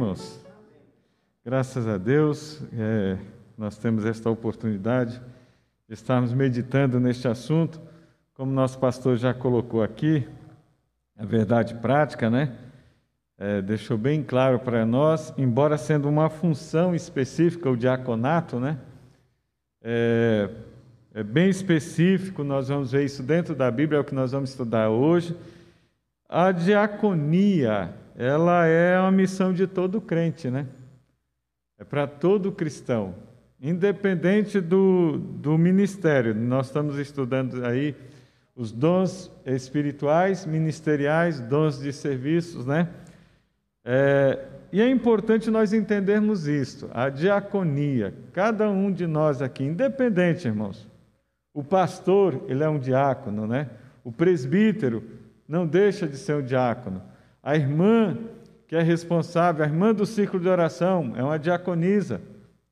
irmãos? Graças a Deus, é, nós temos esta oportunidade de estarmos meditando neste assunto, como nosso pastor já colocou aqui, a verdade prática, né? É, deixou bem claro para nós, embora sendo uma função específica, o diaconato, né? É, é bem específico, nós vamos ver isso dentro da Bíblia, é o que nós vamos estudar hoje. A diaconia, ela é uma missão de todo crente, né? É para todo cristão, independente do, do ministério. Nós estamos estudando aí os dons espirituais, ministeriais, dons de serviços, né? É, e é importante nós entendermos isto, a diaconia. Cada um de nós aqui, independente, irmãos. O pastor, ele é um diácono, né? O presbítero não deixa de ser um diácono. A irmã que é responsável, a irmã do círculo de oração, é uma diaconisa.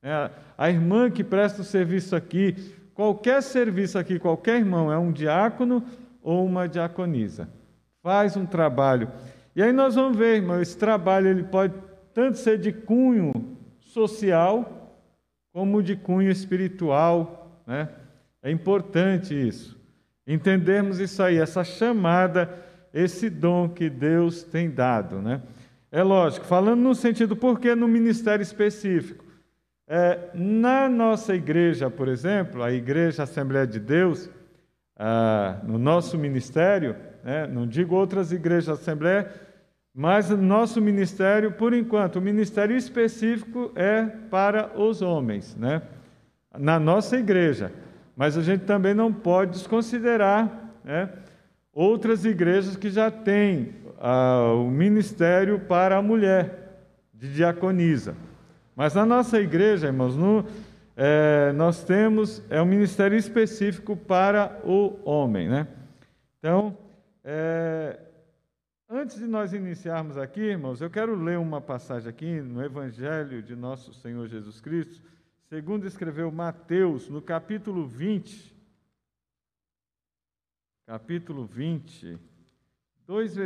É a irmã que presta o serviço aqui, qualquer serviço aqui, qualquer irmão, é um diácono ou uma diaconisa. Faz um trabalho. E aí nós vamos ver, irmão, esse trabalho ele pode tanto ser de cunho social, como de cunho espiritual. Né? É importante isso. Entendermos isso aí, essa chamada, esse dom que Deus tem dado. Né? É lógico, falando no sentido, por que no ministério específico? É, na nossa igreja, por exemplo, a Igreja Assembleia de Deus, ah, no nosso ministério, né, não digo outras igrejas Assembleia, mas nosso ministério, por enquanto, o ministério específico é para os homens, né? na nossa igreja. Mas a gente também não pode desconsiderar né, outras igrejas que já têm ah, o ministério para a mulher, de diaconisa. Mas na nossa igreja, irmãos, no, é, nós temos é um ministério específico para o homem. Né? Então, é, Antes de nós iniciarmos aqui, irmãos, eu quero ler uma passagem aqui no Evangelho de nosso Senhor Jesus Cristo, segundo escreveu Mateus, no capítulo 20. Capítulo 20, dois,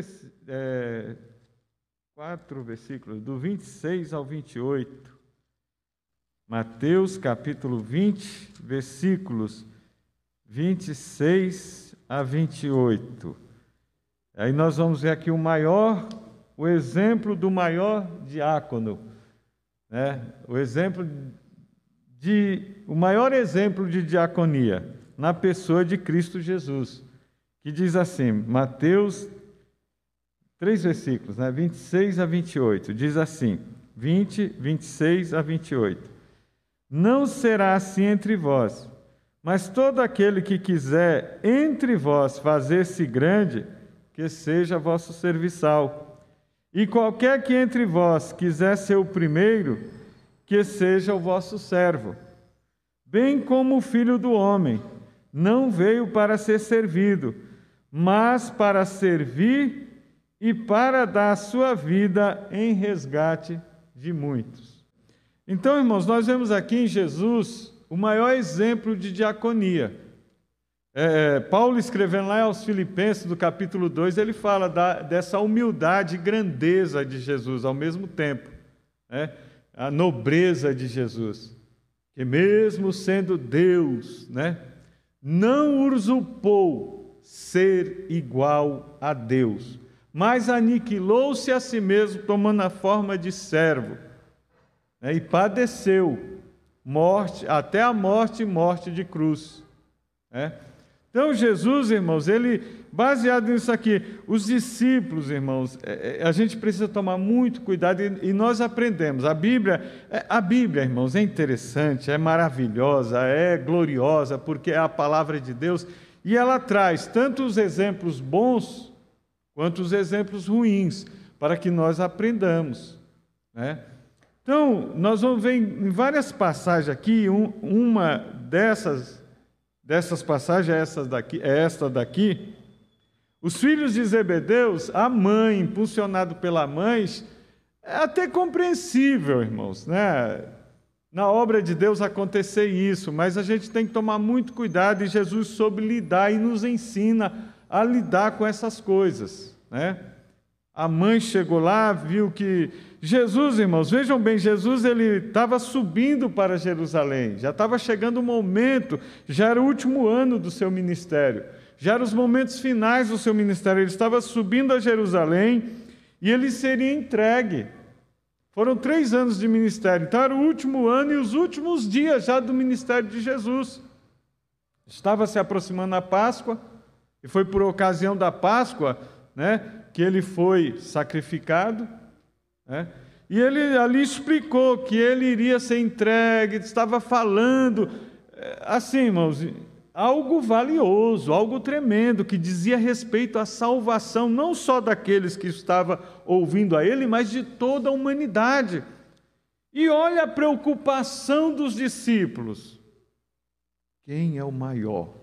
é, quatro versículos, do 26 ao 28. Mateus, capítulo 20, versículos 26 a 28. Aí nós vamos ver aqui o maior, o exemplo do maior diácono, né? O exemplo de o maior exemplo de diaconia na pessoa de Cristo Jesus, que diz assim, Mateus três versículos, né? 26 a 28, diz assim: 20, 26 a 28. Não será assim entre vós, mas todo aquele que quiser entre vós fazer-se grande, que seja vosso serviçal. E qualquer que entre vós quiser ser o primeiro, que seja o vosso servo. Bem como o filho do homem não veio para ser servido, mas para servir e para dar sua vida em resgate de muitos. Então, irmãos, nós vemos aqui em Jesus o maior exemplo de diaconia. É, Paulo escrevendo lá aos Filipenses, do capítulo 2, ele fala da, dessa humildade e grandeza de Jesus ao mesmo tempo, né? a nobreza de Jesus, que mesmo sendo Deus, né, não usurpou ser igual a Deus, mas aniquilou-se a si mesmo, tomando a forma de servo, né, e padeceu morte, até a morte e morte de cruz. Né? Então, Jesus, irmãos, ele, baseado nisso aqui, os discípulos, irmãos, é, é, a gente precisa tomar muito cuidado e, nós aprendemos. A Bíblia, é, a Bíblia, irmãos, é interessante, é maravilhosa, é gloriosa, porque é a palavra de Deus e ela traz tanto os exemplos bons quanto os exemplos ruins, para que nós aprendamos. Né? Então, nós vamos ver em várias passagens aqui, um, uma dessas dessas passagens é daqui, é esta daqui. Os filhos de Zebedeus, a mãe, impulsionado pela mãe, é até compreensível, irmãos, né? Na obra de Deus acontecer isso, mas a gente tem que tomar muito cuidado e Jesus soube lidar e nos ensina a lidar com essas coisas, né? A mãe chegou lá, viu que Jesus, irmãos, vejam bem, Jesus ele estava subindo para Jerusalém, já estava chegando o momento, já era o último ano do seu ministério, já eram os momentos finais do seu ministério, ele estava subindo a Jerusalém e ele seria entregue. Foram três anos de ministério, então era o último ano e os últimos dias já do ministério de Jesus. Estava se aproximando a Páscoa, e foi por ocasião da Páscoa né, que ele foi sacrificado. Né, e ele ali explicou que ele iria ser entregue, estava falando, eh, assim, irmãos, algo valioso, algo tremendo, que dizia respeito à salvação, não só daqueles que estavam ouvindo a ele, mas de toda a humanidade. E olha a preocupação dos discípulos. Quem é o maior?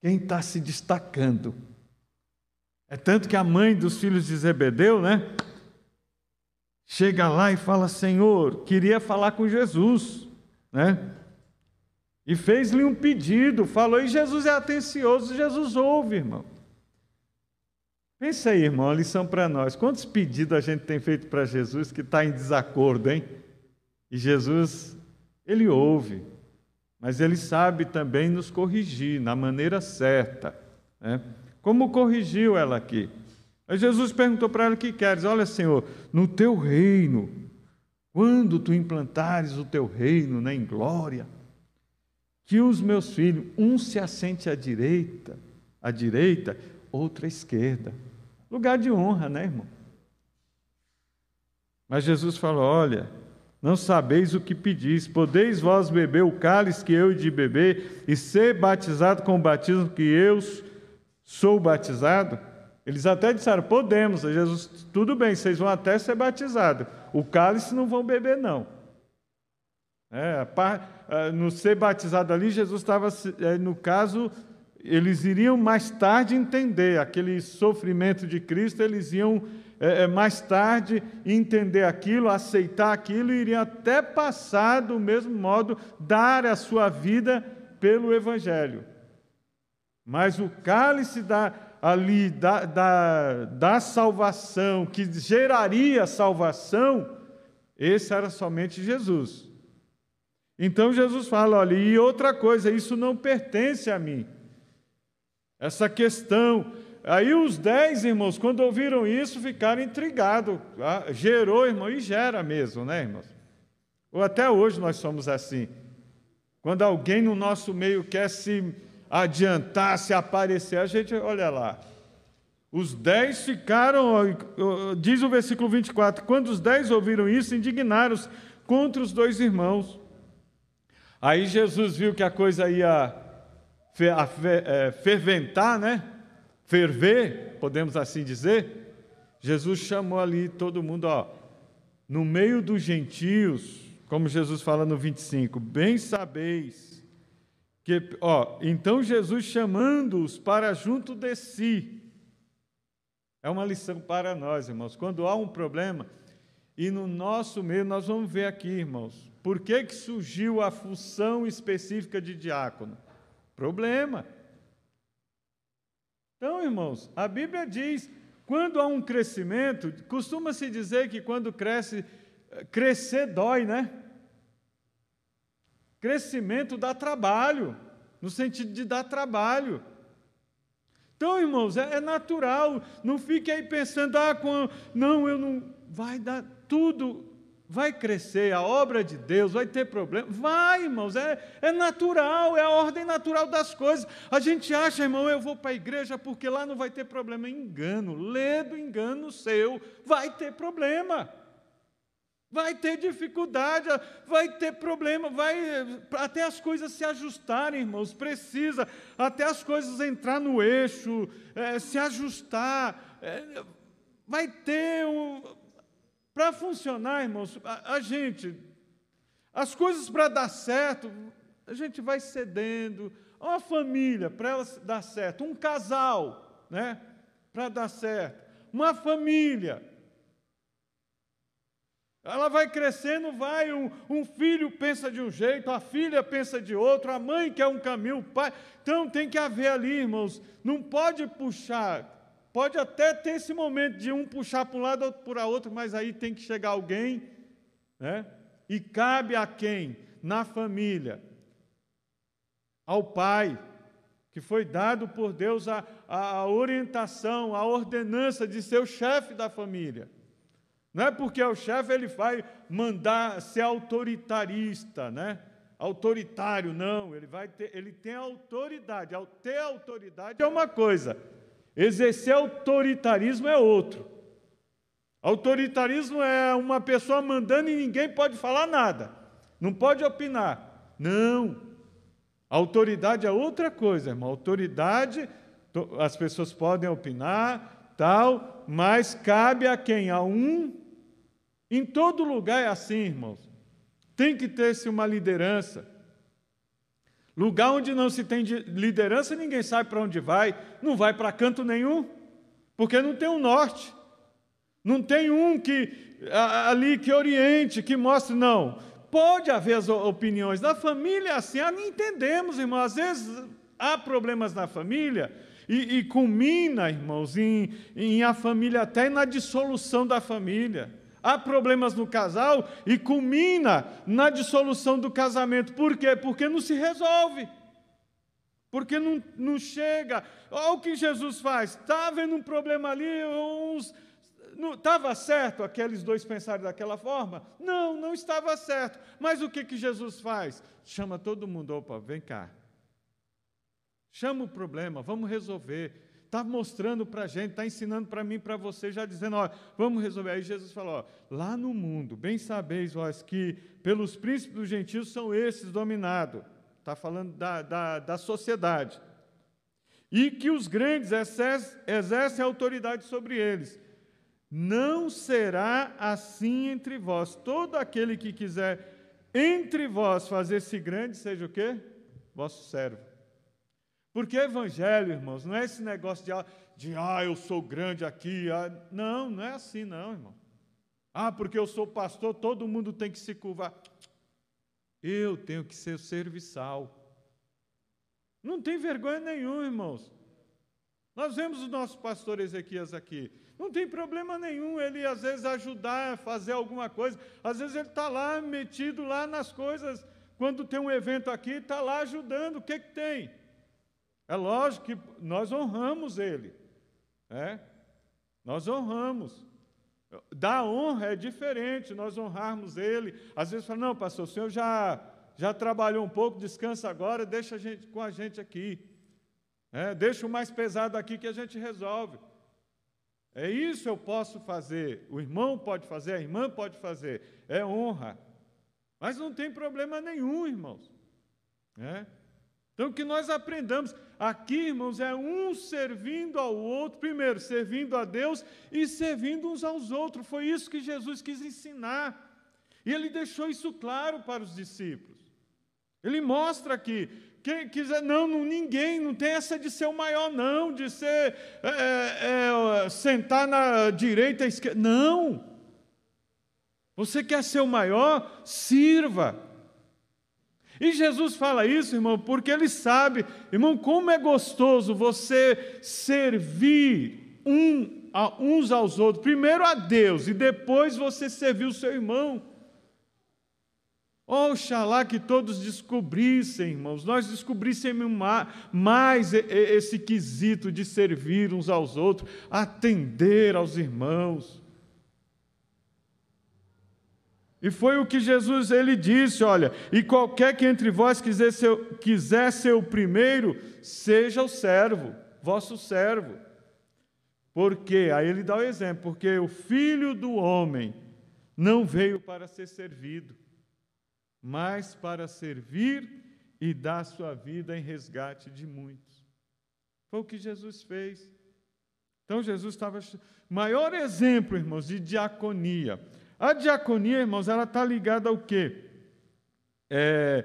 Quem está se destacando? É tanto que a mãe dos filhos de Zebedeu, né? Chega lá e fala: Senhor, queria falar com Jesus, né? E fez-lhe um pedido, falou, e Jesus é atencioso, Jesus ouve, irmão. Pensa aí, irmão, a lição para nós. Quantos pedidos a gente tem feito para Jesus que está em desacordo, hein? E Jesus, ele ouve, mas ele sabe também nos corrigir na maneira certa. Né? Como corrigiu ela aqui? Aí Jesus perguntou para ela o que queres. Olha, Senhor, no teu reino, quando tu implantares o teu reino né, em glória, que os meus filhos, um se assente à direita, à direita, outro à esquerda. Lugar de honra, né, irmão? Mas Jesus falou: Olha, não sabeis o que pedis, podeis vós beber o cálice que eu de beber e ser batizado com o batismo que eu sou batizado? Eles até disseram: Podemos. Jesus, tudo bem, vocês vão até ser batizados. O cálice não vão beber, não. É, é, no ser batizado ali, Jesus estava, é, no caso, eles iriam mais tarde entender aquele sofrimento de Cristo, eles iam é, mais tarde entender aquilo, aceitar aquilo e iriam até passar do mesmo modo, dar a sua vida pelo Evangelho. Mas o cálice da, ali da, da, da salvação, que geraria salvação, esse era somente Jesus. Então Jesus fala: olha, e outra coisa, isso não pertence a mim. Essa questão. Aí os dez irmãos, quando ouviram isso, ficaram intrigados. Ah, gerou, irmão, e gera mesmo, né, irmãos? Ou até hoje nós somos assim. Quando alguém no nosso meio quer se adiantar, se aparecer, a gente, olha lá. Os dez ficaram, diz o versículo 24: quando os dez ouviram isso, indignaram-se contra os dois irmãos. Aí Jesus viu que a coisa ia é, ferventar, né? Ferver, podemos assim dizer. Jesus chamou ali todo mundo, ó, no meio dos gentios, como Jesus fala no 25, bem sabeis que, ó, então Jesus chamando-os para junto de si. É uma lição para nós, irmãos. Quando há um problema, e no nosso meio, nós vamos ver aqui, irmãos, por que, que surgiu a função específica de diácono? Problema. Então, irmãos, a Bíblia diz: quando há um crescimento, costuma-se dizer que quando cresce, crescer dói, né? Crescimento dá trabalho, no sentido de dar trabalho. Então, irmãos, é, é natural, não fique aí pensando, ah, com, não, eu não. Vai dar tudo vai crescer, a obra de Deus vai ter problema. Vai, irmãos, é, é natural, é a ordem natural das coisas. A gente acha, irmão, eu vou para a igreja porque lá não vai ter problema. Engano, ledo engano seu, vai ter problema. Vai ter dificuldade, vai ter problema, vai até as coisas se ajustarem, irmãos, precisa, até as coisas entrar no eixo, é, se ajustar, é, vai ter um, para funcionar, irmãos, a, a gente, as coisas para dar certo, a gente vai cedendo. Uma família, para ela dar certo, um casal, né? Para dar certo, uma família. Ela vai crescendo, vai, um, um, filho pensa de um jeito, a filha pensa de outro, a mãe quer um caminho, o pai. Então tem que haver ali, irmãos, não pode puxar Pode até ter esse momento de um puxar para um lado, outro para outro, mas aí tem que chegar alguém, né? E cabe a quem? Na família. Ao pai, que foi dado por Deus a, a orientação, a ordenança de ser o chefe da família. Não é porque é o chefe, ele vai mandar ser autoritarista, né? Autoritário, não. Ele, vai ter, ele tem autoridade. Ao ter autoridade é uma coisa, exercer autoritarismo é outro. Autoritarismo é uma pessoa mandando e ninguém pode falar nada, não pode opinar. Não. Autoridade é outra coisa, irmão. Autoridade, as pessoas podem opinar, tal, mas cabe a quem? A um em todo lugar é assim, irmãos. Tem que ter-se uma liderança. Lugar onde não se tem liderança, ninguém sabe para onde vai, não vai para canto nenhum, porque não tem um norte. Não tem um que ali que oriente, que mostre, não. Pode haver as opiniões. Na família assim, ah, entendemos, irmão. Às vezes há problemas na família e, e culmina, irmãos, em, em a família até na dissolução da família há problemas no casal e culmina na dissolução do casamento. Por quê? Porque não se resolve. Porque não, não chega. Olha o que Jesus faz. Está havendo um problema ali, uns. Estava certo aqueles dois pensarem daquela forma? Não, não estava certo. Mas o que, que Jesus faz? Chama todo mundo, opa, vem cá. Chama o problema, vamos resolver está mostrando para a gente, está ensinando para mim, para você, já dizendo, ó, vamos resolver. Aí Jesus falou, ó, lá no mundo, bem sabeis vós que pelos príncipes dos gentios são esses dominados. Está falando da, da, da sociedade. E que os grandes exercem autoridade sobre eles. Não será assim entre vós. Todo aquele que quiser entre vós fazer-se grande, seja o quê? Vosso servo. Porque evangelho, irmãos, não é esse negócio de, de ah, eu sou grande aqui. Ah, não, não é assim, não, irmão. Ah, porque eu sou pastor, todo mundo tem que se curvar. Eu tenho que ser serviçal. Não tem vergonha nenhuma, irmãos. Nós vemos o nosso pastor Ezequias aqui. Não tem problema nenhum ele, às vezes, ajudar a fazer alguma coisa. Às vezes, ele está lá, metido lá nas coisas. Quando tem um evento aqui, está lá ajudando. O que, que tem? É lógico que nós honramos ele. É? Nós honramos. Da honra é diferente, nós honrarmos ele. Às vezes fala, não, pastor, o senhor já, já trabalhou um pouco, descansa agora, deixa a gente com a gente aqui. É, deixa o mais pesado aqui que a gente resolve. É isso eu posso fazer, o irmão pode fazer, a irmã pode fazer, é honra. Mas não tem problema nenhum, irmãos. É? Então, que nós aprendamos. Aqui, irmãos, é um servindo ao outro, primeiro, servindo a Deus e servindo uns aos outros. Foi isso que Jesus quis ensinar. E ele deixou isso claro para os discípulos. Ele mostra aqui. Quem quiser, não, não, ninguém, não tem essa de ser o maior, não, de ser, é, é, é sentar na direita, esquerda. Não. Você quer ser o maior? Sirva. E Jesus fala isso, irmão, porque ele sabe, irmão, como é gostoso você servir um a, uns aos outros, primeiro a Deus e depois você servir o seu irmão. Oxalá que todos descobrissem, irmãos, nós descobríssemos mais esse quesito de servir uns aos outros, atender aos irmãos. E foi o que Jesus ele disse, olha, e qualquer que entre vós quiser ser, quiser ser o primeiro, seja o servo, vosso servo. Porque, aí ele dá o exemplo, porque o filho do homem não veio para ser servido, mas para servir e dar sua vida em resgate de muitos. Foi o que Jesus fez. Então Jesus estava. Maior exemplo, irmãos, de diaconia. A diaconia, irmãos, ela está ligada ao quê? É,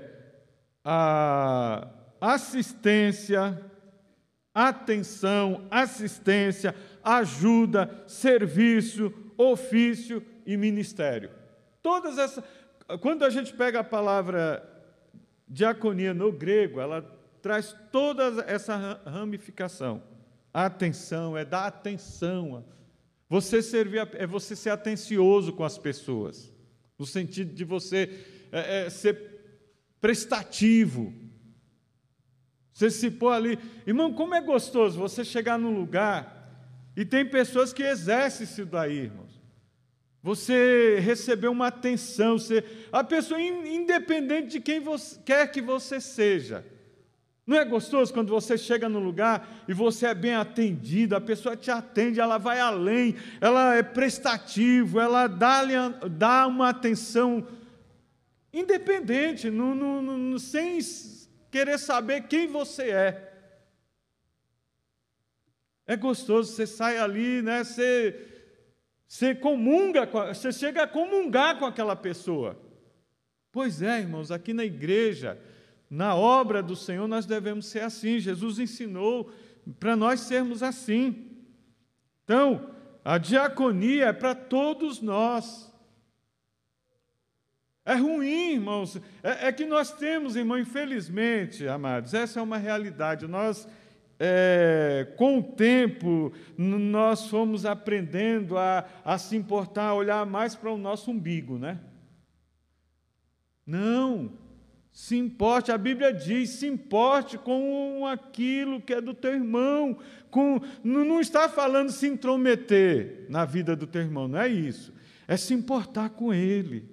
a assistência, atenção, assistência, ajuda, serviço, ofício e ministério. Todas essas. Quando a gente pega a palavra diaconia no grego, ela traz toda essa ramificação: Atenção, é dar atenção. Você servir é você ser atencioso com as pessoas, no sentido de você é, é, ser prestativo. Você se pôr ali. Irmão, como é gostoso você chegar num lugar e tem pessoas que exercem isso daí, irmãos. Você recebeu uma atenção, você, a pessoa, independente de quem você, quer que você seja, não é gostoso quando você chega no lugar e você é bem atendido, a pessoa te atende, ela vai além, ela é prestativo, ela dá, dá uma atenção independente, no, no, no, sem querer saber quem você é. É gostoso, você sai ali, né, você, você comunga, você chega a comungar com aquela pessoa. Pois é, irmãos, aqui na igreja, na obra do Senhor, nós devemos ser assim. Jesus ensinou para nós sermos assim. Então, a diaconia é para todos nós. É ruim, irmãos. É, é, que nós temos, irmão, infelizmente, amados, essa é uma realidade. Nós, é, com o tempo, nós fomos aprendendo a, a se importar, a olhar mais para o nosso umbigo, né? Não. Se importe, a Bíblia diz, se importe com aquilo que é do teu irmão. Com, não está falando se intrometer na vida do teu irmão, não é isso. É se importar com ele.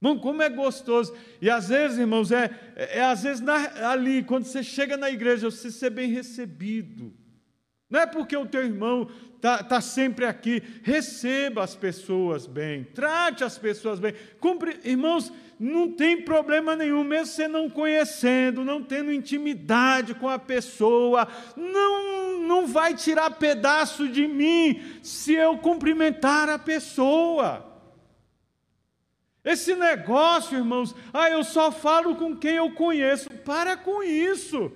Irmão, como é gostoso. E às vezes, irmãos, é, é, é às vezes na, ali, quando você chega na igreja, você ser bem recebido. Não é porque o teu irmão está tá sempre aqui. Receba as pessoas bem, trate as pessoas bem. Cumpre, irmãos, não tem problema nenhum, mesmo você não conhecendo, não tendo intimidade com a pessoa, não, não vai tirar pedaço de mim se eu cumprimentar a pessoa. Esse negócio, irmãos, ah, eu só falo com quem eu conheço. Para com isso.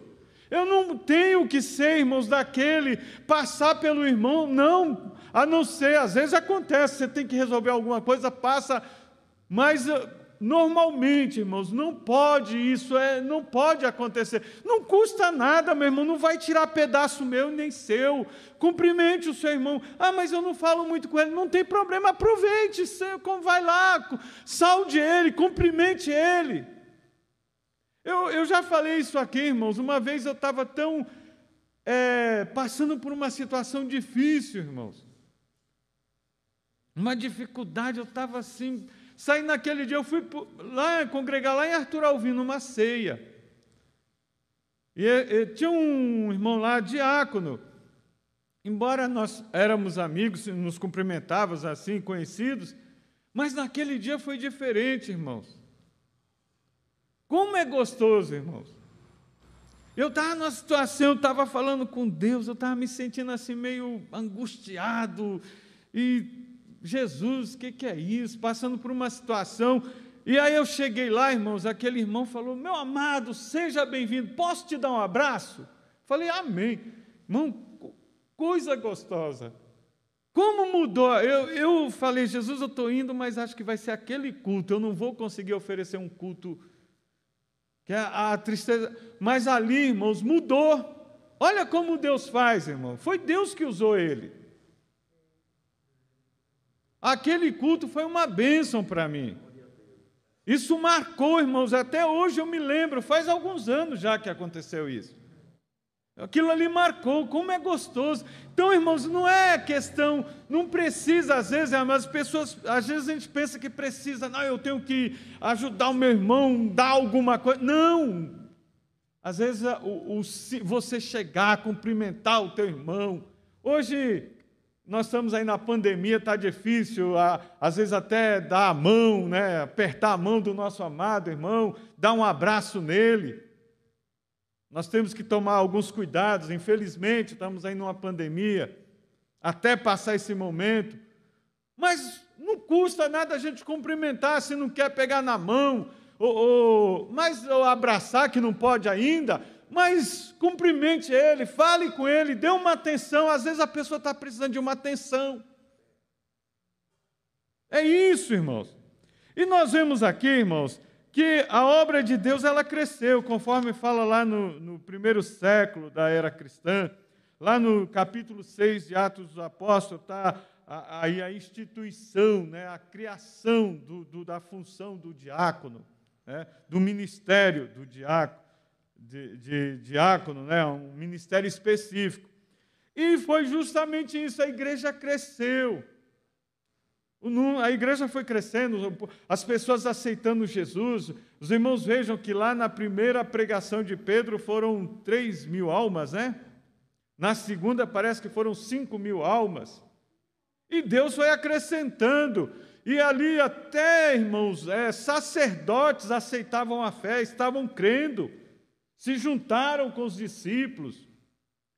Eu não tenho que ser, irmãos, daquele passar pelo irmão, não. A não ser, às vezes acontece, você tem que resolver alguma coisa, passa, mas Normalmente, irmãos, não pode isso, é, não pode acontecer. Não custa nada, meu irmão, não vai tirar pedaço meu nem seu. Cumprimente o seu irmão. Ah, mas eu não falo muito com ele. Não tem problema, aproveite, vai lá, salde ele, cumprimente ele. Eu, eu já falei isso aqui, irmãos. Uma vez eu estava tão é, passando por uma situação difícil, irmãos. Uma dificuldade, eu estava assim Saí naquele dia, eu fui lá congregar lá em Arthur Alvim, numa ceia. E, e, tinha um irmão lá, diácono. Embora nós éramos amigos, nos cumprimentávamos assim, conhecidos, mas naquele dia foi diferente, irmãos. Como é gostoso, irmãos. Eu estava numa situação, eu estava falando com Deus, eu estava me sentindo assim meio angustiado e Jesus, o que, que é isso? Passando por uma situação. E aí eu cheguei lá, irmãos, aquele irmão falou: Meu amado, seja bem-vindo, posso te dar um abraço? Falei, Amém. Irmão, coisa gostosa. Como mudou? Eu, eu falei, Jesus, eu estou indo, mas acho que vai ser aquele culto. Eu não vou conseguir oferecer um culto que é a tristeza. Mas ali, irmãos, mudou. Olha como Deus faz, irmão. Foi Deus que usou ele. Aquele culto foi uma bênção para mim. Isso marcou, irmãos, até hoje eu me lembro, faz alguns anos já que aconteceu isso. Aquilo ali marcou, como é gostoso. Então, irmãos, não é questão, não precisa, às vezes, as pessoas, às vezes a gente pensa que precisa, não, eu tenho que ajudar o meu irmão, dar alguma coisa. Não! Às vezes o, o, você chegar, cumprimentar o teu irmão. Hoje, nós estamos aí na pandemia, está difícil, às vezes até dar a mão, né? apertar a mão do nosso amado irmão, dar um abraço nele. Nós temos que tomar alguns cuidados, infelizmente, estamos aí numa pandemia, até passar esse momento. Mas não custa nada a gente cumprimentar se não quer pegar na mão, ou, ou, mas ou abraçar que não pode ainda, mas cumprimente ele, fale com ele, dê uma atenção. Às vezes a pessoa está precisando de uma atenção. É isso, irmãos. E nós vemos aqui, irmãos, que a obra de Deus ela cresceu, conforme fala lá no, no primeiro século da era cristã. lá no capítulo 6 de Atos dos Apóstolos, está aí a, a, instituição, né, a criação do, do, da função do diácono, né, do ministério do diácono, de, de, diácono, né, um ministério específico. E foi justamente isso, a igreja cresceu. A igreja foi crescendo, as pessoas aceitando Jesus. Os irmãos vejam que lá na primeira pregação de Pedro foram 3 mil almas, né? Na segunda parece que foram 5 mil almas. E Deus foi acrescentando. E ali até, irmãos, é, sacerdotes aceitavam a fé, estavam crendo, se juntaram com os discípulos.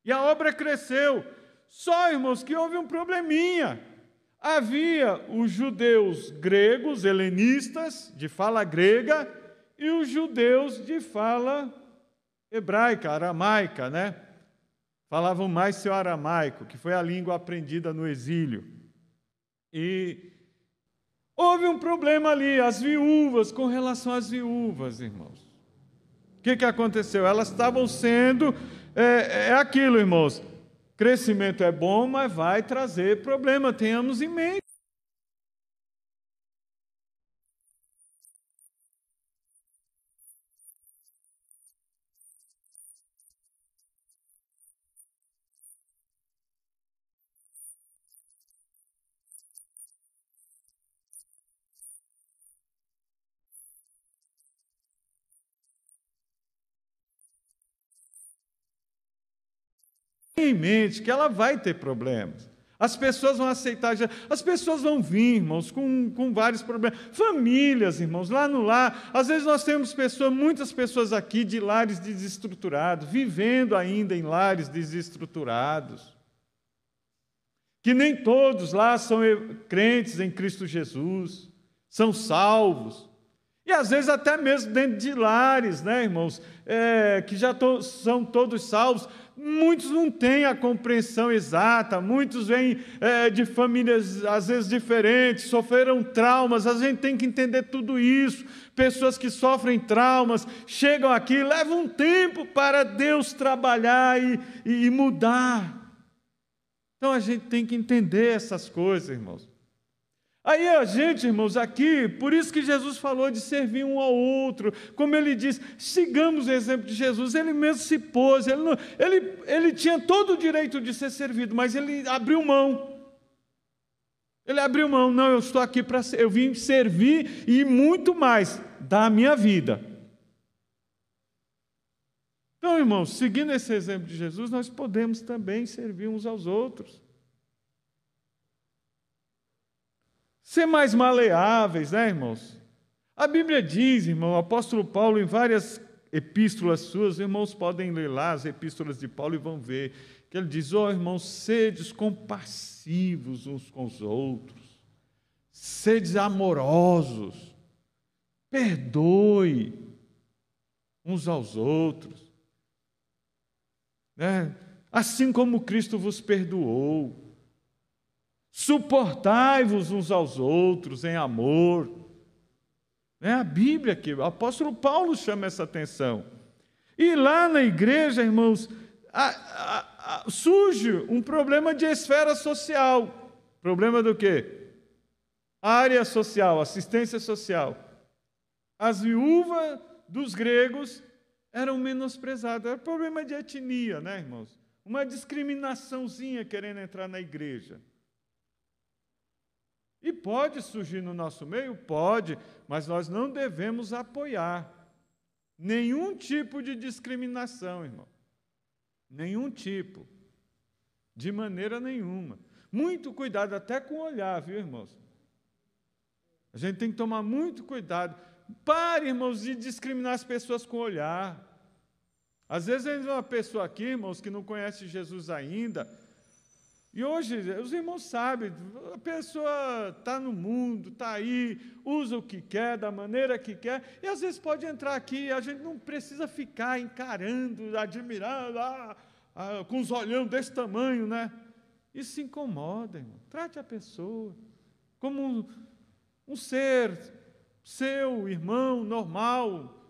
E a obra cresceu. Só, irmãos, que houve um probleminha. Havia os judeus gregos, helenistas, de fala grega, e os judeus de fala hebraica, aramaica, né? Falavam mais seu aramaico, que foi a língua aprendida no exílio. E houve um problema ali, as viúvas, com relação às viúvas, irmãos. O que, que aconteceu? Elas estavam sendo. É, é aquilo, irmãos. Crescimento é bom, mas vai trazer problema, tenhamos em mente. Em mente que ela vai ter problemas. As pessoas vão aceitar, as pessoas vão vir, irmãos, com, com vários problemas. Famílias, irmãos, lá no lar. Às vezes nós temos pessoas, muitas pessoas aqui de lares desestruturados, vivendo ainda em lares desestruturados. Que nem todos lá são crentes em Cristo Jesus, são salvos. E às vezes até mesmo dentro de lares, né, irmãos, é, que já to, são todos salvos, muitos não têm a compreensão exata, muitos vêm é, de famílias às vezes diferentes, sofreram traumas, a gente tem que entender tudo isso. Pessoas que sofrem traumas chegam aqui, levam um tempo para Deus trabalhar e, e mudar. Então a gente tem que entender essas coisas, irmãos. Aí a gente, irmãos, aqui, por isso que Jesus falou de servir um ao outro, como ele diz, sigamos o exemplo de Jesus, ele mesmo se pôs, ele, não, ele, ele tinha todo o direito de ser servido, mas ele abriu mão. Ele abriu mão, não, eu estou aqui para eu vim servir e muito mais da minha vida. Então, irmãos, seguindo esse exemplo de Jesus, nós podemos também servir uns aos outros. Ser mais maleáveis, né, irmãos? A Bíblia diz, irmão, o apóstolo Paulo, em várias epístolas suas, irmãos podem ler lá as epístolas de Paulo e vão ver, que ele diz: Ó oh, irmãos, sedes compassivos uns com os outros, sedes amorosos, perdoe uns aos outros, né? assim como Cristo vos perdoou. Suportai-vos uns aos outros em amor. É a Bíblia que o apóstolo Paulo chama essa atenção. E lá na igreja, irmãos, a, a, a, surge um problema de esfera social. Problema do quê? Área social, assistência social. As viúvas dos gregos eram menosprezadas. Era problema de etnia, né, irmãos? Uma discriminaçãozinha querendo entrar na igreja. E pode surgir no nosso meio? Pode, mas nós não devemos apoiar nenhum tipo de discriminação, irmão. Nenhum tipo. De maneira nenhuma. Muito cuidado até com o olhar, viu, irmãos? A gente tem que tomar muito cuidado. Pare, irmãos, de discriminar as pessoas com o olhar. Às vezes uma pessoa aqui, irmãos, que não conhece Jesus ainda, e hoje, os irmãos sabem, a pessoa está no mundo, está aí, usa o que quer, da maneira que quer, e às vezes pode entrar aqui, a gente não precisa ficar encarando, admirando, ah, ah, com os olhão desse tamanho, né? Isso se incomoda, irmão. Trate a pessoa como um, um ser seu, irmão, normal.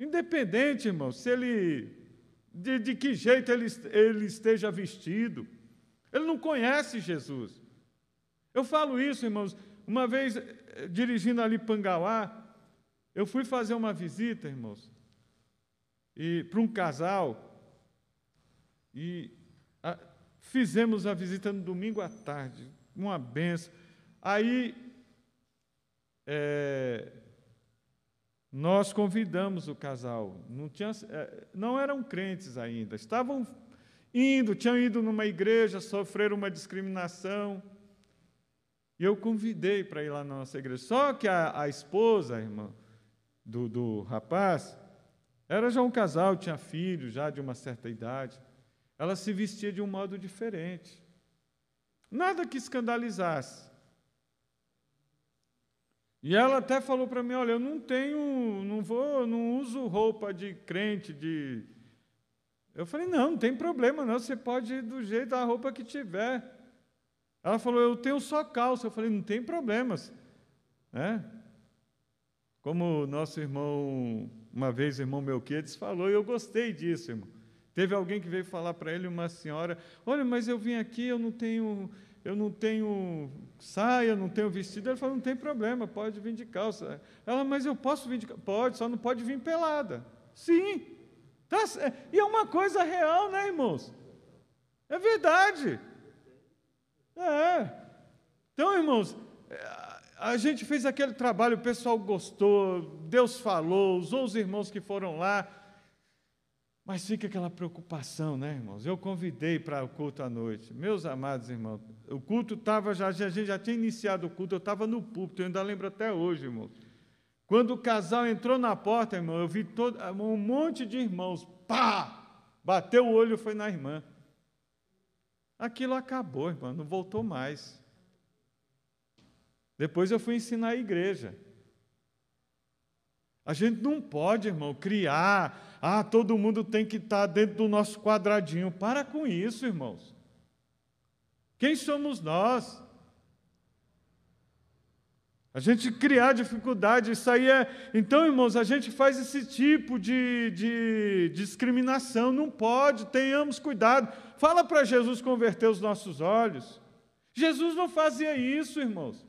Independente, irmão, se ele de, de que jeito ele, ele esteja vestido. Ele não conhece Jesus. Eu falo isso, irmãos. Uma vez, eh, dirigindo ali Pangauá, eu fui fazer uma visita, irmãos, e para um casal, e a, fizemos a visita no domingo à tarde, uma benção. Aí é, nós convidamos o casal, não, tinha, é, não eram crentes ainda, estavam indo, tinham ido numa igreja, sofreram uma discriminação. E eu convidei para ir lá na nossa igreja. Só que a, a esposa, irmã, do, do rapaz, era já um casal, tinha filhos já de uma certa idade. Ela se vestia de um modo diferente. Nada que escandalizasse. E ela até falou para mim: Olha, eu não tenho, não vou, não uso roupa de crente, de. Eu falei: Não, não tem problema, não. Você pode ir do jeito da roupa que tiver. Ela falou: Eu tenho só calça. Eu falei: Não tem problemas. É? Como nosso irmão, uma vez, irmão Melquiades falou, e eu gostei disso, irmão. Teve alguém que veio falar para ele, uma senhora: Olha, mas eu vim aqui, eu não tenho eu não tenho saia, não tenho vestido. Ele falou, não tem problema, pode vir de calça. Ela, mas eu posso vir de calça? Pode, só não pode vir pelada. Sim. Tá, e é uma coisa real, né, irmãos? É verdade. É. Então, irmãos, a gente fez aquele trabalho, o pessoal gostou, Deus falou, usou os irmãos que foram lá. Mas fica aquela preocupação, né, irmãos? Eu convidei para o culto à noite. Meus amados irmãos, o culto estava já, a gente já tinha iniciado o culto, eu estava no púlpito, eu ainda lembro até hoje, irmãos. Quando o casal entrou na porta, irmão, eu vi todo, um monte de irmãos, pá! Bateu o olho, foi na irmã. Aquilo acabou, irmão, não voltou mais. Depois eu fui ensinar a igreja. A gente não pode, irmão, criar, ah, todo mundo tem que estar dentro do nosso quadradinho. Para com isso, irmãos. Quem somos nós? A gente criar dificuldade, isso aí é. Então, irmãos, a gente faz esse tipo de, de discriminação. Não pode, tenhamos cuidado. Fala para Jesus converter os nossos olhos. Jesus não fazia isso, irmãos.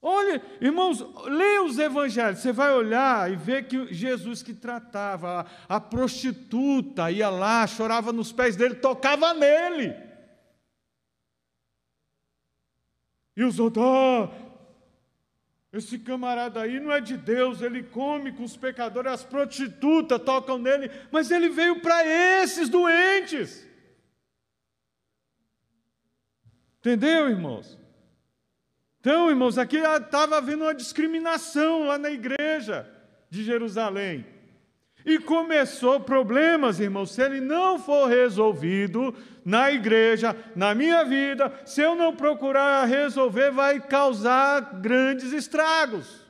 Olha, irmãos, leia os evangelhos, você vai olhar e ver que Jesus que tratava a, prostituta, ia lá, chorava nos pés dele, tocava nele. E os outros, oh, esse camarada aí não é de Deus, ele come com os pecadores, as prostitutas tocam nele, mas ele veio para esses doentes. Entendeu, irmãos? Então, irmãos, aqui estava havendo uma discriminação lá na igreja de Jerusalém. E começou problemas, irmãos, se ele não for resolvido na igreja, na minha vida, se eu não procurar resolver, vai causar grandes estragos.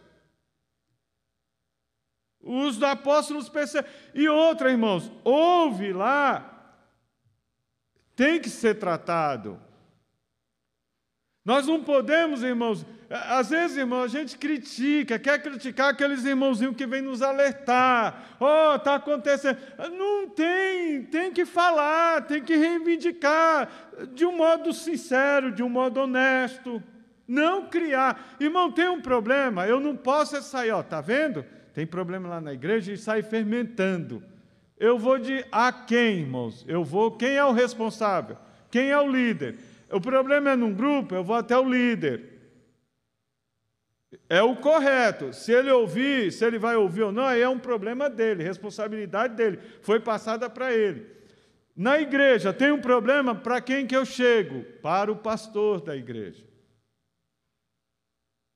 Os apóstolos perceberam. E outra, irmãos, houve lá, tem que ser tratado. Nós não podemos, irmãos, às vezes, irmão, a gente critica, quer criticar aqueles irmãozinhos que vêm nos alertar. Oh, está acontecendo. Não tem, tem que falar, tem que reivindicar de um modo sincero, de um modo honesto. Não criar. Irmão, tem um problema, eu não posso é sair, ó, tá vendo? Tem problema lá na igreja e sai fermentando. Eu vou de a quem, irmãos? Eu vou, quem é o responsável? Quem é o líder? O problema é num grupo, eu vou até o líder. É o correto. Se ele ouvir, se ele vai ouvir ou não, aí é um problema dele, responsabilidade dele. Foi passada para ele. Na igreja, tem um problema para quem que eu chego? Para o pastor da igreja.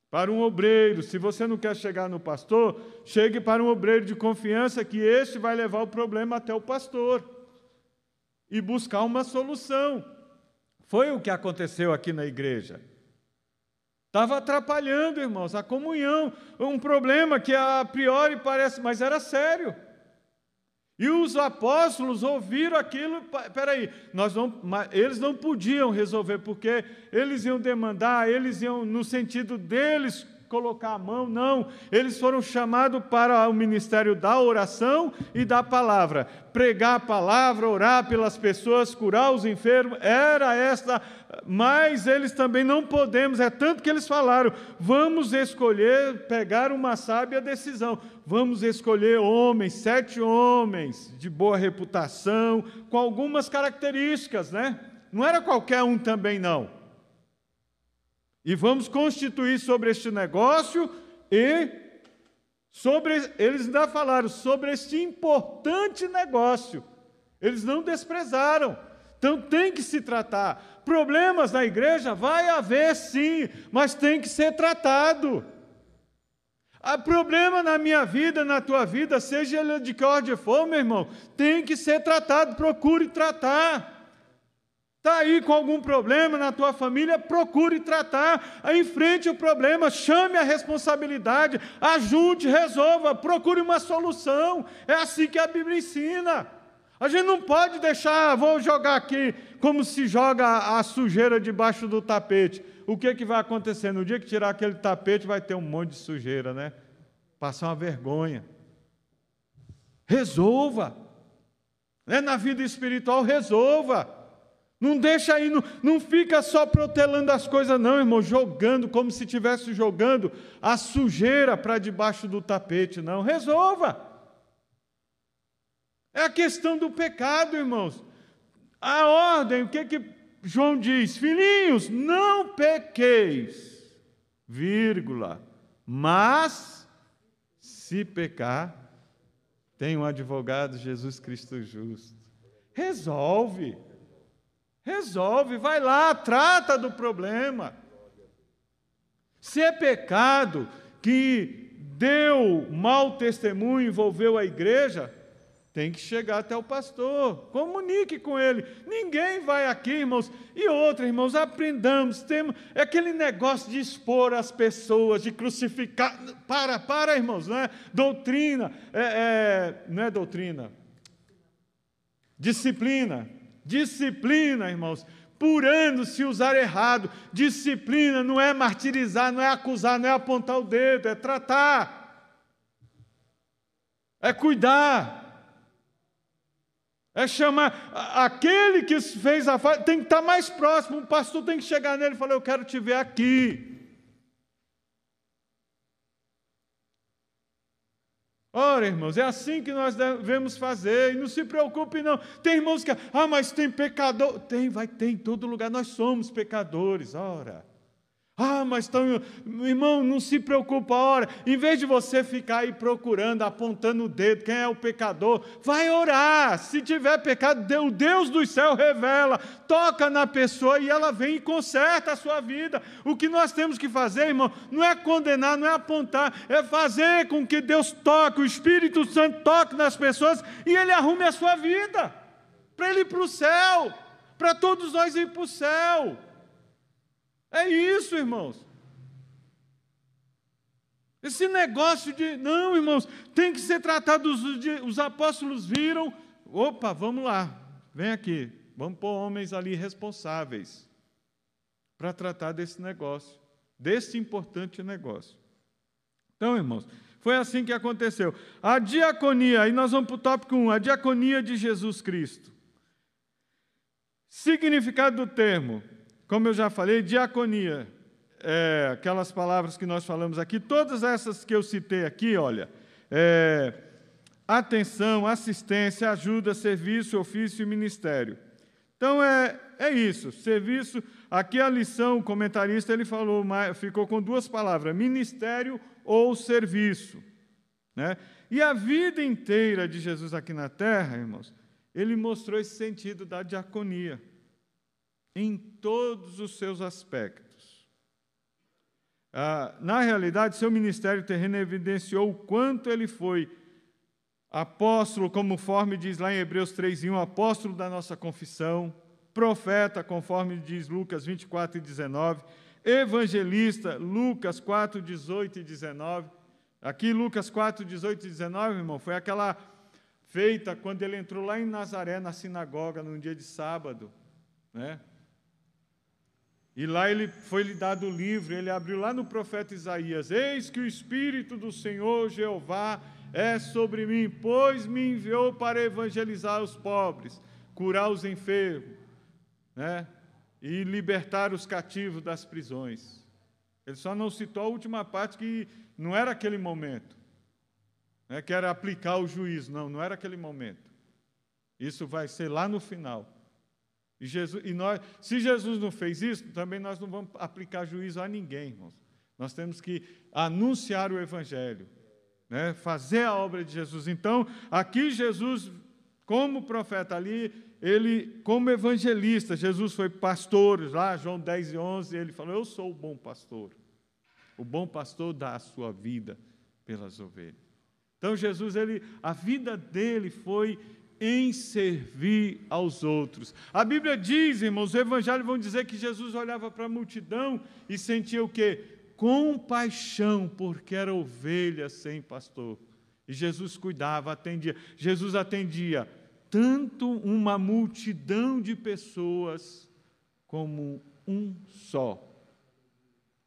Para um obreiro. Se você não quer chegar no pastor, chegue para um obreiro de confiança, que este vai levar o problema até o pastor e buscar uma solução. Foi o que aconteceu aqui na igreja. Estava atrapalhando, irmãos, a comunhão. Um problema que a priori parece, mas era sério. E os apóstolos ouviram aquilo, peraí, nós não, eles não podiam resolver, porque eles iam demandar, eles iam, no sentido deles, colocar a mão, não. Eles foram chamados para o ministério da oração e da palavra. Pregar a palavra, orar pelas pessoas, curar os enfermos, era esta. Mas eles também não podemos, é tanto que eles falaram: vamos escolher, pegar uma sábia decisão. Vamos escolher homens, sete homens de boa reputação, com algumas características, né? Não era qualquer um também, não. E vamos constituir sobre este negócio e sobre eles ainda falaram sobre este importante negócio. Eles não desprezaram. Então tem que se tratar. Problemas na igreja vai haver sim, mas tem que ser tratado. Há problema na minha vida, na tua vida, seja ele de que ordem for, meu irmão, tem que ser tratado, procure tratar. Está aí com algum problema na tua família, procure tratar, enfrente o problema, chame a responsabilidade, ajude, resolva, procure uma solução. É assim que a Bíblia ensina. A gente não pode deixar, vou jogar aqui, como se joga a sujeira debaixo do tapete. O que, que vai acontecer? No dia que tirar aquele tapete, vai ter um monte de sujeira, né? Passar uma vergonha. Resolva. É na vida espiritual, resolva. Não deixa aí, não, não fica só protelando as coisas, não, irmão, jogando como se estivesse jogando a sujeira para debaixo do tapete, não. Resolva. É a questão do pecado, irmãos. A ordem, o que, que João diz? Filhinhos, não pequeis, vírgula, mas se pecar, tem um advogado, Jesus Cristo justo. Resolve. Resolve, vai lá, trata do problema. Se é pecado que deu mau testemunho, envolveu a igreja, tem que chegar até o pastor, comunique com ele. Ninguém vai aqui, irmãos. E outra, irmãos, aprendamos. Temos, é aquele negócio de expor as pessoas, de crucificar. Para, para, irmãos, não é doutrina, é, é, não é doutrina. Disciplina. Disciplina, irmãos, por anos se usar errado. Disciplina não é martirizar, não é acusar, não é apontar o dedo, é tratar, é cuidar. É chamar aquele que fez a falha, tem que estar mais próximo. O pastor tem que chegar nele e falar: Eu quero te ver aqui. Ora, irmãos, é assim que nós devemos fazer, e não se preocupe, não. Tem irmãos que, ah, mas tem pecador. Tem, vai ter em todo lugar, nós somos pecadores, ora. Ah, mas então, irmão, não se preocupa, ora. Em vez de você ficar aí procurando, apontando o dedo, quem é o pecador, vai orar. Se tiver pecado, o Deus do céu revela, toca na pessoa e ela vem e conserta a sua vida. O que nós temos que fazer, irmão, não é condenar, não é apontar, é fazer com que Deus toque, o Espírito Santo toque nas pessoas e ele arrume a sua vida, para ele ir para o céu, para todos nós ir para o céu. É isso, irmãos. Esse negócio de, não, irmãos, tem que ser tratado. Os, os apóstolos viram, opa, vamos lá, vem aqui, vamos pôr homens ali responsáveis para tratar desse negócio, desse importante negócio. Então, irmãos, foi assim que aconteceu. A diaconia, aí nós vamos para o tópico 1, a diaconia de Jesus Cristo. Significado do termo: como eu já falei, diaconia, é, aquelas palavras que nós falamos aqui, todas essas que eu citei aqui, olha, é, atenção, assistência, ajuda, serviço, ofício e ministério. Então é, é isso, serviço. Aqui a lição, o comentarista ele falou, ficou com duas palavras: ministério ou serviço. Né? E a vida inteira de Jesus aqui na terra, irmãos, ele mostrou esse sentido da diaconia em todos os seus aspectos. Ah, na realidade, seu ministério terreno evidenciou o quanto ele foi apóstolo, conforme diz lá em Hebreus 3:1, apóstolo da nossa confissão, profeta, conforme diz Lucas 24 e 19, evangelista, Lucas 4, 18 e 19. Aqui, Lucas 4, 18 e 19, irmão, foi aquela feita quando ele entrou lá em Nazaré, na sinagoga, num dia de sábado, né? E lá ele foi lhe dado o livro, ele abriu lá no profeta Isaías: Eis que o Espírito do Senhor Jeová é sobre mim, pois me enviou para evangelizar os pobres, curar os enfermos, né? e libertar os cativos das prisões. Ele só não citou a última parte que não era aquele momento, né? que era aplicar o juízo, não, não era aquele momento. Isso vai ser lá no final. E, Jesus, e nós, se Jesus não fez isso, também nós não vamos aplicar juízo a ninguém, irmãos. Nós temos que anunciar o Evangelho, né? fazer a obra de Jesus. Então, aqui Jesus, como profeta ali, ele, como evangelista, Jesus foi pastor, lá João 10 e 11, ele falou: Eu sou o bom pastor. O bom pastor dá a sua vida pelas ovelhas. Então, Jesus, ele, a vida dele foi em servir aos outros. A Bíblia diz, irmãos, os evangelhos vão dizer que Jesus olhava para a multidão e sentia o quê? Compaixão, porque era ovelha sem pastor. E Jesus cuidava, atendia. Jesus atendia tanto uma multidão de pessoas como um só.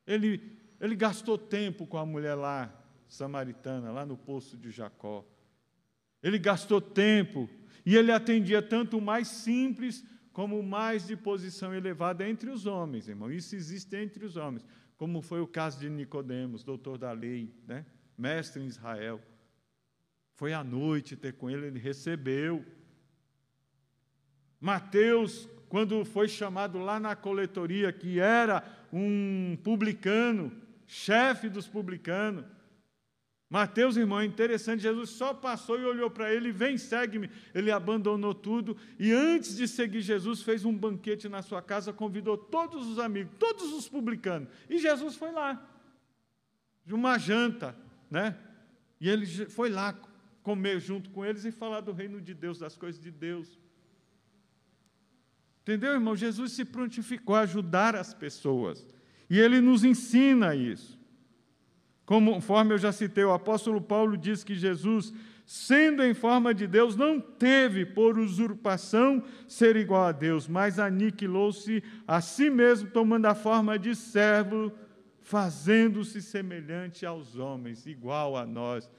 Ele, ele gastou tempo com a mulher lá, samaritana, lá no poço de Jacó. Ele gastou tempo e ele atendia tanto o mais simples como o mais de posição elevada entre os homens, irmão. Isso existe entre os homens, como foi o caso de Nicodemos, doutor da lei, né? mestre em Israel. Foi à noite ter com ele, ele recebeu. Mateus, quando foi chamado lá na coletoria, que era um publicano, chefe dos publicanos, Mateus, irmão, é interessante, Jesus só passou e olhou para ele, vem, segue-me. Ele abandonou tudo e antes de seguir Jesus, fez um banquete na sua casa, convidou todos os amigos, todos os publicanos. E Jesus foi lá, de uma janta, né? E ele foi lá comer junto com eles e falar do reino de Deus, das coisas de Deus. Entendeu, irmão? Jesus se prontificou a ajudar as pessoas. E ele nos ensina isso. Conforme eu já citei, o apóstolo Paulo diz que Jesus, sendo em forma de Deus, não teve por usurpação ser igual a Deus, mas aniquilou-se a si mesmo, tomando a forma de servo, fazendo-se semelhante aos homens, igual a nós.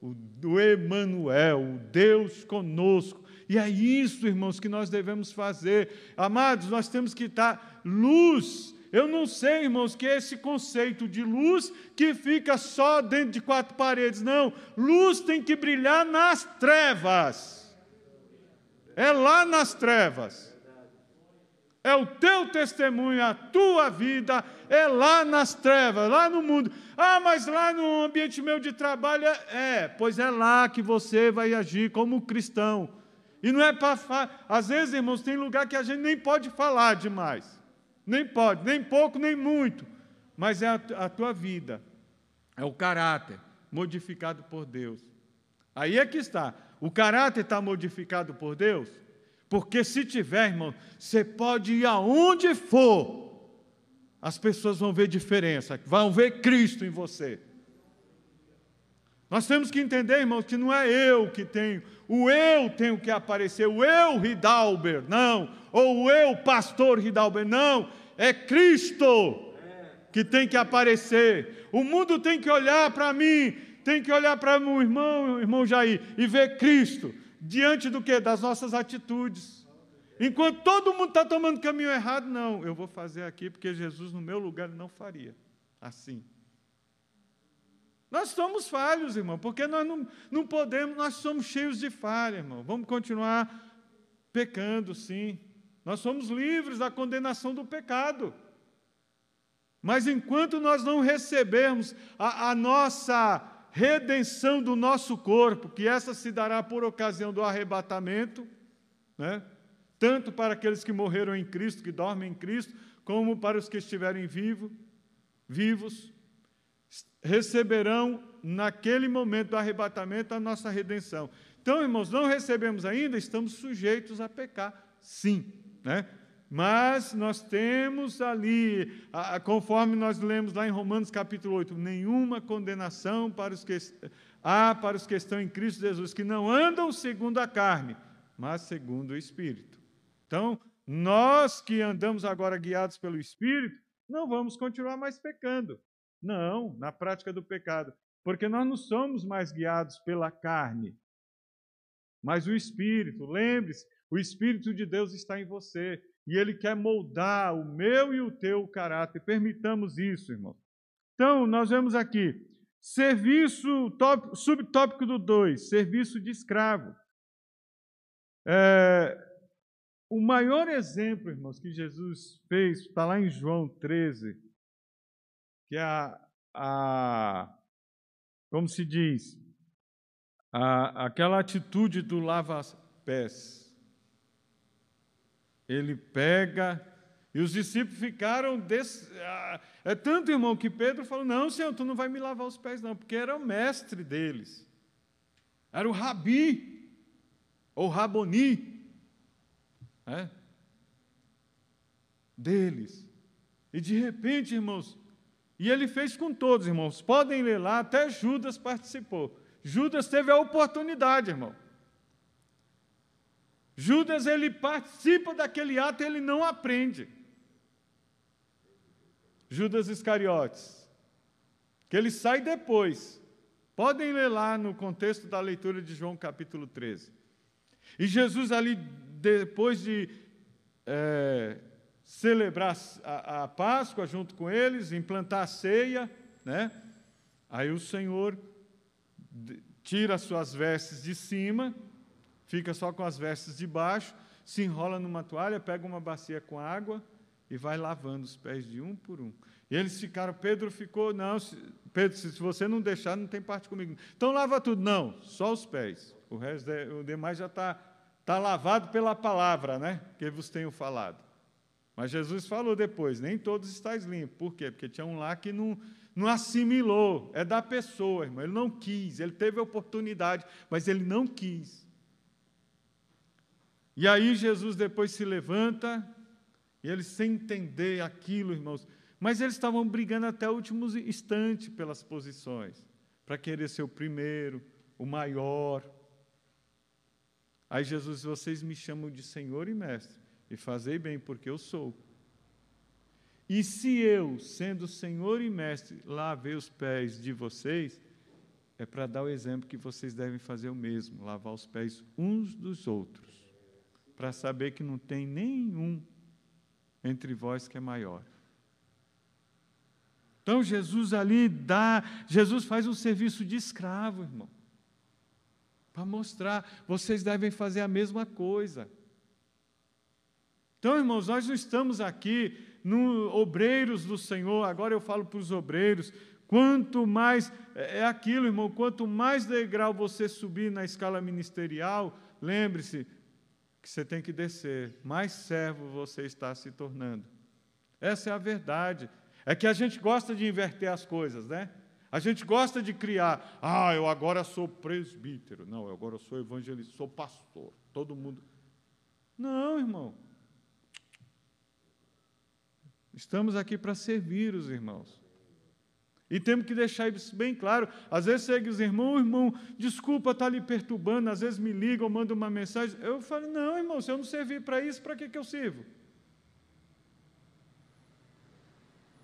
O do Emanuel, o Deus conosco. E é isso, irmãos, que nós devemos fazer. Amados, nós temos que dar luz eu não sei, irmãos, que é esse conceito de luz que fica só dentro de quatro paredes. Não, luz tem que brilhar nas trevas. É lá nas trevas. É o teu testemunho, a tua vida é lá nas trevas, lá no mundo. Ah, mas lá no ambiente meu de trabalho é, é pois é lá que você vai agir como cristão. E não é para. Às vezes, irmãos, tem lugar que a gente nem pode falar demais. Nem pode, nem pouco, nem muito. Mas é a, a tua vida, é o caráter modificado por Deus. Aí é que está. O caráter está modificado por Deus? Porque se tiver, irmão, você pode ir aonde for, as pessoas vão ver diferença, vão ver Cristo em você. Nós temos que entender, irmãos, que não é eu que tenho, o eu tenho que aparecer, o eu Ridalber, não, ou o eu pastor Ridalber, não, é Cristo que tem que aparecer. O mundo tem que olhar para mim, tem que olhar para meu irmão, irmão Jair, e ver Cristo diante do que? Das nossas atitudes. Enquanto todo mundo está tomando caminho errado, não, eu vou fazer aqui porque Jesus no meu lugar não faria assim. Nós somos falhos, irmão, porque nós não, não podemos, nós somos cheios de falha, irmão. Vamos continuar pecando, sim. Nós somos livres da condenação do pecado. Mas enquanto nós não recebermos a, a, nossa redenção do nosso corpo, que essa se dará por ocasião do arrebatamento, né? tanto para aqueles que morreram em Cristo, que dormem em Cristo, como para os que estiverem vivo, vivos, receberão naquele momento do arrebatamento a nossa redenção. Então, irmãos, não recebemos ainda, estamos sujeitos a pecar, sim. Né? Mas nós temos ali, conforme nós lemos lá em Romanos capítulo 8, nenhuma condenação para os que, há para os que estão em Cristo Jesus, que não andam segundo a carne, mas segundo o Espírito. Então, nós que andamos agora guiados pelo Espírito, não vamos continuar mais pecando. Não, na prática do pecado. Porque nós não somos mais guiados pela carne, mas o Espírito. Lembre-se, o Espírito de Deus está em você e ele quer moldar o meu e o teu caráter. Permitamos isso, irmão. Então, nós vemos aqui, serviço, subtópico do 2, serviço de escravo. É, o maior exemplo, irmãos, que Jesus fez está lá em João 13, que é a, a como se diz, a, aquela atitude do lava-pés. Ele pega, e os discípulos ficaram. Desse, ah, é tanto, irmão, que Pedro falou: Não, Senhor, tu não vai me lavar os pés, não, porque era o mestre deles. Era o rabi, ou raboni, é? deles. E de repente, irmãos, e ele fez com todos, irmãos. Podem ler lá, até Judas participou. Judas teve a oportunidade, irmão. Judas ele participa daquele ato ele não aprende. Judas Iscariotes, que ele sai depois. Podem ler lá no contexto da leitura de João capítulo 13. E Jesus ali, depois de é, celebrar a, a, Páscoa junto com eles, implantar a ceia, né? Aí o Senhor tira as suas vestes de cima, fica só com as vestes de baixo, se enrola numa toalha, pega uma bacia com água e vai lavando os pés de um por um. E eles ficaram, Pedro ficou, não, Pedro, se você não deixar, não tem parte comigo. Então lava tudo. Não, só os pés. O resto, o demais já está tá lavado pela palavra, né? Que vos tenho falado. Mas Jesus falou depois, nem todos estáis limpos. Por quê? Porque tinha um lá que não, não assimilou. É da pessoa, irmão. Ele não quis. Ele teve a oportunidade, mas ele não quis. E aí Jesus depois se levanta e eles, sem entender aquilo, irmãos, mas eles estavam brigando até o último instante pelas posições, para querer ser o primeiro, o maior. Aí Jesus, vocês me chamam de Senhor e Mestre, e fazei bem, porque eu sou. E se eu, sendo Senhor e Mestre, lavei os pés de vocês, é para dar o exemplo que vocês devem fazer o mesmo, lavar os pés uns dos outros, para saber que não tem nenhum entre vós que é maior. Então Jesus ali dá, Jesus faz um serviço de escravo, irmão. Para mostrar, vocês devem fazer a mesma coisa. Então, irmãos, nós não estamos aqui no obreiros do Senhor, agora eu falo para os obreiros, quanto mais é, é aquilo, irmão, quanto mais degrau você subir na escala ministerial, lembre-se, que você tem que descer, mais servo você está se tornando. Essa é a verdade. É que a gente gosta de inverter as coisas, né? A gente gosta de criar, ah, eu agora sou presbítero, não, eu agora sou evangelista, sou pastor, todo mundo. Não, irmão. Estamos aqui para servir os irmãos. E temos que deixar isso bem claro. Às vezes segue os irmãos, irmão, desculpa estar tá lhe perturbando, às vezes me ligam, mandam uma mensagem. Eu falo, não, irmão, se eu não servir para isso, para que, que eu sirvo?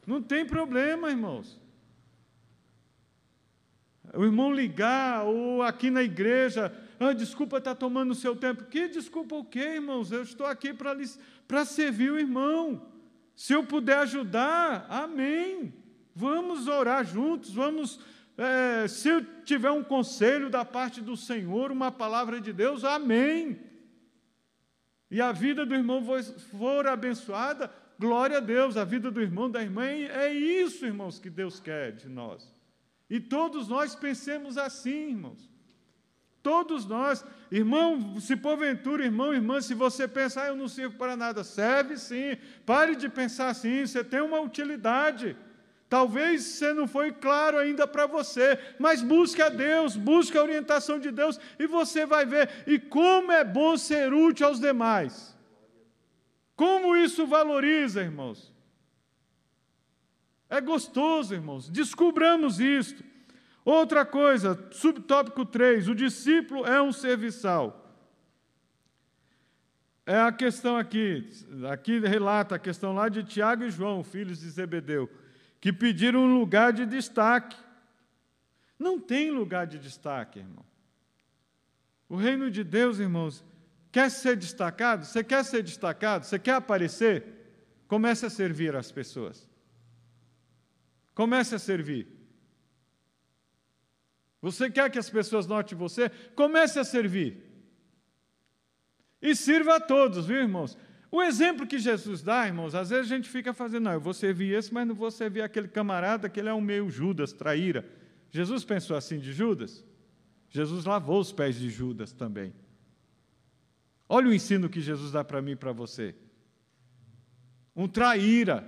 Não tem problema, irmãos. O irmão ligar, ou aqui na igreja, ah, desculpa estar tá tomando o seu tempo. Que desculpa o quê, irmãos? Eu estou aqui para servir o irmão. Se eu puder ajudar, amém. Vamos orar juntos, vamos. É, se tiver um conselho da parte do Senhor, uma palavra de Deus, amém. E a vida do irmão for abençoada, glória a Deus. A vida do irmão, da irmã, é isso, irmãos, que Deus quer de nós. E todos nós pensemos assim, irmãos. Todos nós, irmão, se porventura, irmão, irmã, se você pensar, ah, eu não sirvo para nada, serve sim. Pare de pensar assim, você tem uma utilidade. Talvez você não foi claro ainda para você, mas busque a Deus, busque a orientação de Deus e você vai ver. E como é bom ser útil aos demais. Como isso valoriza, irmãos. É gostoso, irmãos. Descubramos isto. Outra coisa, subtópico 3, o discípulo é um serviçal. é a questão aqui, aqui relata a questão lá de Tiago e João, filhos de Zebedeu, que pediram um lugar de destaque. Não tem lugar de destaque, irmão. O reino de Deus, irmãos, quer ser destacado? Você quer ser destacado? Você quer aparecer? Comece a servir as pessoas. Comece a servir. Você quer que as pessoas notem você? Comece a servir. E sirva a todos, viu, irmãos? O exemplo que Jesus dá, irmãos, às vezes a gente fica fazendo, não, eu vou servir esse, mas não vou servir aquele camarada que ele é um meio Judas, traíra. Jesus pensou assim de Judas? Jesus lavou os pés de Judas também. Olha o ensino que Jesus dá para mim e para você. Um traíra,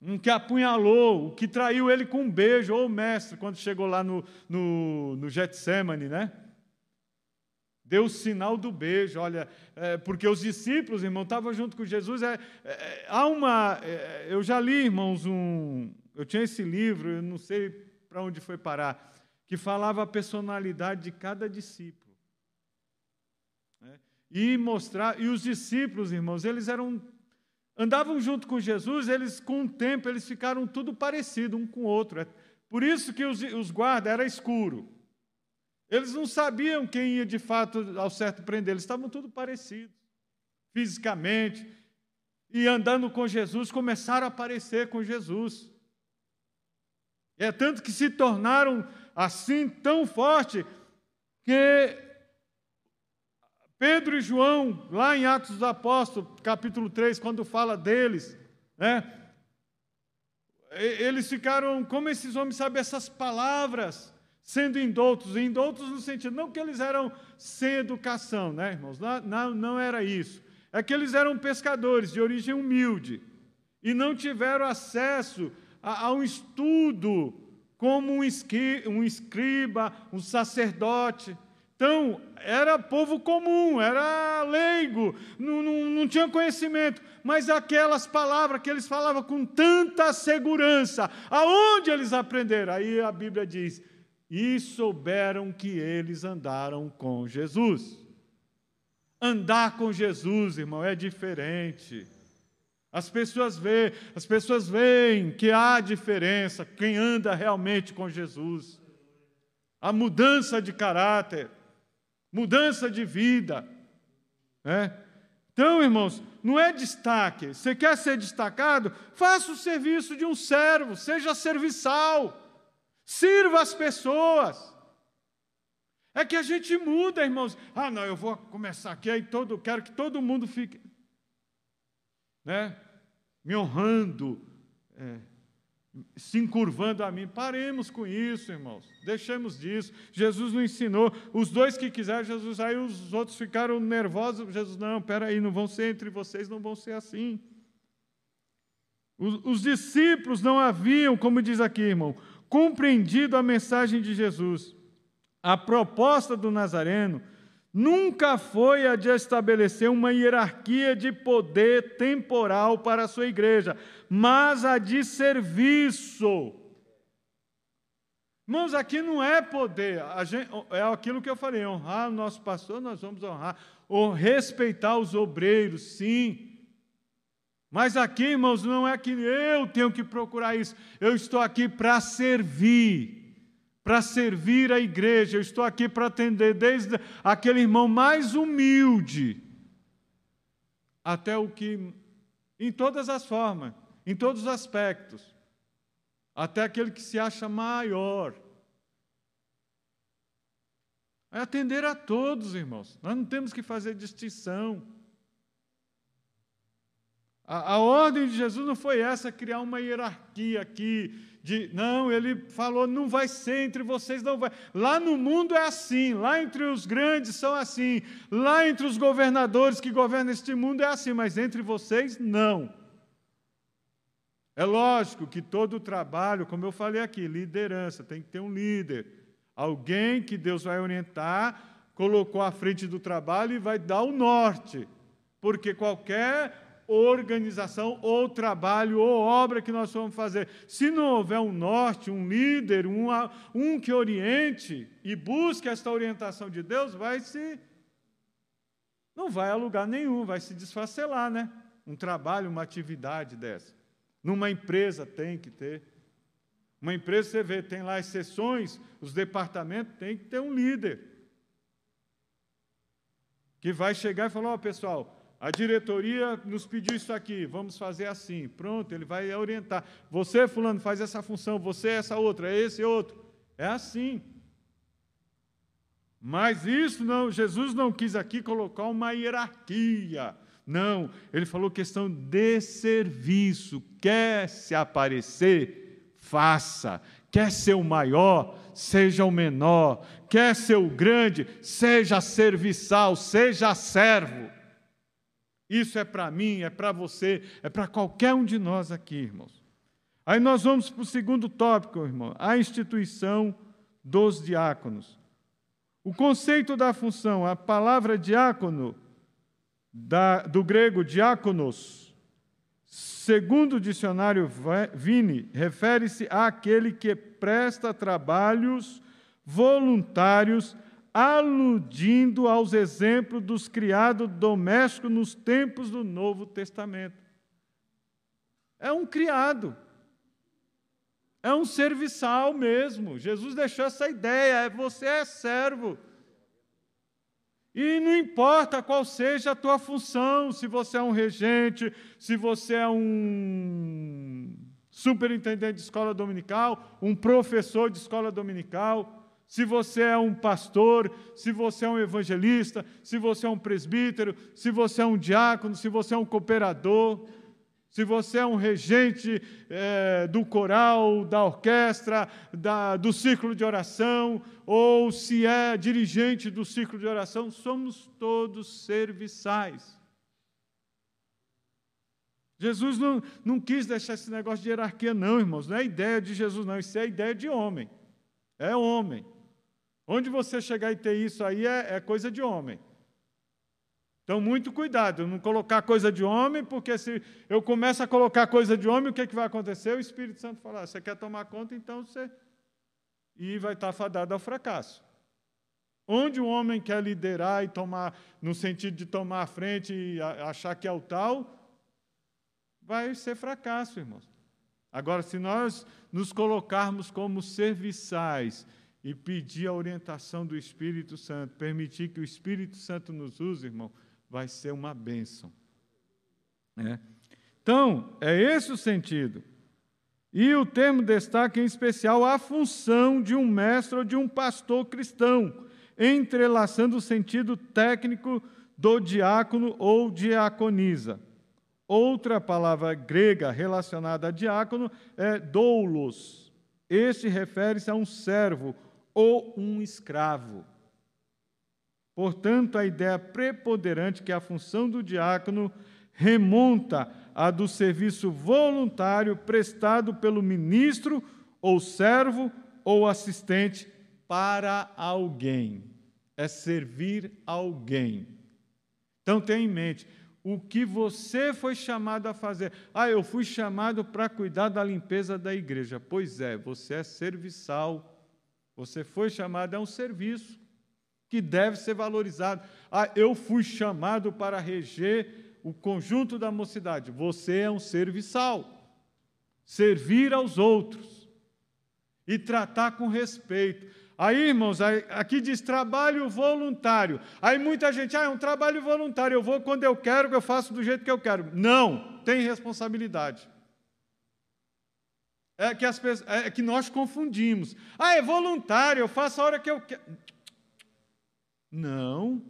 um que apunhalou, o que traiu ele com um beijo, ou o mestre, quando chegou lá no, no, no Getsemane, né? Deu o sinal do beijo, olha, é, porque os discípulos, irmão, estavam junto com Jesus. É, é, há uma. É, eu já li, irmãos, um. Eu tinha esse livro, eu não sei para onde foi parar, que falava a personalidade de cada discípulo. Né? E mostrar. E os discípulos, irmãos, eles eram. Andavam junto com Jesus, eles, com o tempo, eles ficaram tudo parecido um com o outro. É por isso que os, os guardas era escuro. Eles não sabiam quem ia de fato ao certo prender, eles estavam tudo parecidos, fisicamente. E andando com Jesus, começaram a aparecer com Jesus. É tanto que se tornaram assim tão forte que Pedro e João, lá em Atos dos Apóstolos, capítulo 3, quando fala deles, né? Eles ficaram, como esses homens sabem essas palavras? Sendo indoutos, indoutos no sentido, não que eles eram sem educação, né, irmãos? Não, não, era isso. É que eles eram pescadores de origem humilde e não tiveram acesso a, a um estudo como um, esqui, um escriba, um sacerdote. Então, era povo comum, era leigo, não, não, não, tinha conhecimento, mas aquelas palavras que eles falavam com tanta segurança, aonde eles aprenderam? Aí a Bíblia diz: e souberam que eles andaram com Jesus. Andar com Jesus, irmão, é diferente. As pessoas veem, as pessoas veem que há diferença quem anda realmente com Jesus. A mudança de caráter, mudança de vida. Né? Então, irmãos, não é destaque. Você quer ser destacado? Faça o serviço de um servo, seja serviçal. Sirva as pessoas. É que a gente muda, irmãos. Ah, não, eu vou começar aqui, aí todo, quero que todo mundo fique né, me honrando, é, se encurvando a mim. Paremos com isso, irmãos. Deixemos disso. Jesus nos ensinou. Os dois que quiseram, Jesus, aí os outros ficaram nervosos. Jesus, não, peraí, não vão ser entre vocês, não vão ser assim. Os, os discípulos não haviam, como diz aqui, irmão, compreendido a mensagem de Jesus. A proposta do Nazareno nunca foi a de estabelecer uma hierarquia de poder temporal para a sua igreja, mas a de serviço. Irmãos, aqui não é poder, gente, é aquilo que eu falei: honrar o nosso pastor, nós vamos honrar, ou respeitar os obreiros, sim. Mas aqui, irmãos, não é que eu tenho que procurar isso. Eu estou aqui para servir, para servir a igreja. Eu estou aqui para atender desde aquele irmão mais humilde até o que, em todas as formas, em todos os aspectos, até aquele que se acha maior. É atender a todos, irmãos. Nós não temos que fazer distinção. A, a, ordem de Jesus não foi essa, criar uma hierarquia aqui, de não, ele falou, não vai ser entre vocês, não vai. Lá no mundo é assim, lá entre os grandes são assim, lá entre os governadores que governam este mundo é assim, mas entre vocês, não. É lógico que todo o trabalho, como eu falei aqui, liderança, tem que ter um líder, alguém que Deus vai orientar, colocou à frente do trabalho e vai dar o norte, porque qualquer organização, ou trabalho, ou obra que nós vamos fazer. Se não houver um norte, um líder, um, um que oriente e busque esta orientação de Deus, vai se. não vai a lugar nenhum, vai se desfacelar, né? Um trabalho, uma atividade dessa. Numa empresa tem que ter. Uma empresa, você vê, tem lá as sessões, os departamentos, tem que ter um líder. Que vai chegar e falar: Ó, oh, pessoal, a diretoria nos pediu isso aqui, vamos fazer assim. Pronto, ele vai orientar. Você, Fulano, faz essa função, você, essa outra, esse outro. É assim. Mas isso não, Jesus não quis aqui colocar uma hierarquia. Não, ele falou questão de serviço. Quer se aparecer, faça. Quer ser o maior, seja o menor. Quer ser o grande, seja serviçal, seja servo. Isso é para mim, é para você, é para qualquer um de nós aqui, irmãos. Aí nós vamos para o segundo tópico, irmão, a instituição dos diáconos. O conceito da função, a palavra diácono, da, do grego diáconos, segundo o dicionário Vini, refere-se àquele que presta trabalhos voluntários aludindo aos exemplos dos criados domésticos nos tempos do Novo Testamento. É um criado. É um serviçal mesmo. Jesus deixou essa ideia, é, você é servo. E não importa qual seja a tua função, se você é um regente, se você é um superintendente de escola dominical, um professor de escola dominical, se você é um pastor, se você é um evangelista, se você é um presbítero, se você é um diácono, se você é um cooperador, se você é um regente é, do coral, da orquestra, da, do círculo de oração, ou se é dirigente do círculo de oração, somos todos serviçais. Jesus não, não quis deixar esse negócio de hierarquia, não, irmãos. Não é ideia de Jesus, não. Isso é ideia de homem. É homem. Onde você chegar e ter isso aí é, é coisa de homem. Então, muito cuidado, não colocar coisa de homem, porque se eu começo a colocar coisa de homem, o que, é que vai acontecer? O Espírito Santo falar: ah, você quer tomar conta, então você. E vai estar fadado ao fracasso. Onde o homem quer liderar e tomar, no sentido de tomar a frente e achar que é o tal, vai ser fracasso, irmãos. Agora, se nós nos colocarmos como serviçais e pedir a orientação do Espírito Santo, permitir que o Espírito Santo nos use, irmão, vai ser uma bênção. É. Então, é esse o sentido. E o termo destaca em especial a função de um mestre ou de um pastor cristão, entrelaçando o sentido técnico do diácono ou diaconisa. Outra palavra grega relacionada a diácono é doulos. Este refere-se a um servo ou um escravo. Portanto, a ideia preponderante que a função do diácono remonta à do serviço voluntário prestado pelo ministro ou servo ou assistente para alguém. É servir alguém. Então tenha em mente o que você foi chamado a fazer. Ah, eu fui chamado para cuidar da limpeza da igreja. Pois é, você é serviçal você foi chamado a um serviço que deve ser valorizado. Ah, eu fui chamado para reger o conjunto da mocidade. Você é um serviçal. Servir aos outros e tratar com respeito. Aí, irmãos, aqui diz trabalho voluntário. Aí muita gente, ah, é um trabalho voluntário, eu vou quando eu quero, eu faço do jeito que eu quero. Não, tem responsabilidade é que, as pessoas, é que nós confundimos. Ah, é voluntário, eu faço a hora que eu quero. Não.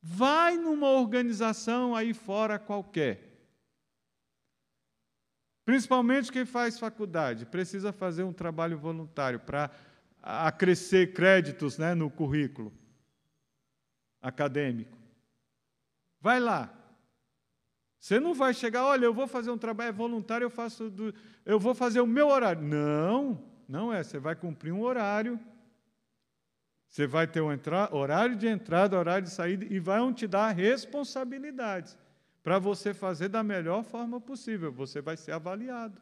Vai numa organização aí fora qualquer. Principalmente quem faz faculdade, precisa fazer um trabalho voluntário para acrescer créditos né, no currículo acadêmico. Vai lá, você não vai chegar, olha, eu vou fazer um trabalho voluntário, eu faço do, eu vou fazer o meu horário. Não, não é. Você vai cumprir um horário. Você vai ter um entra, horário de entrada, horário de saída e vão te dar responsabilidades para você fazer da melhor forma possível. Você vai ser avaliado.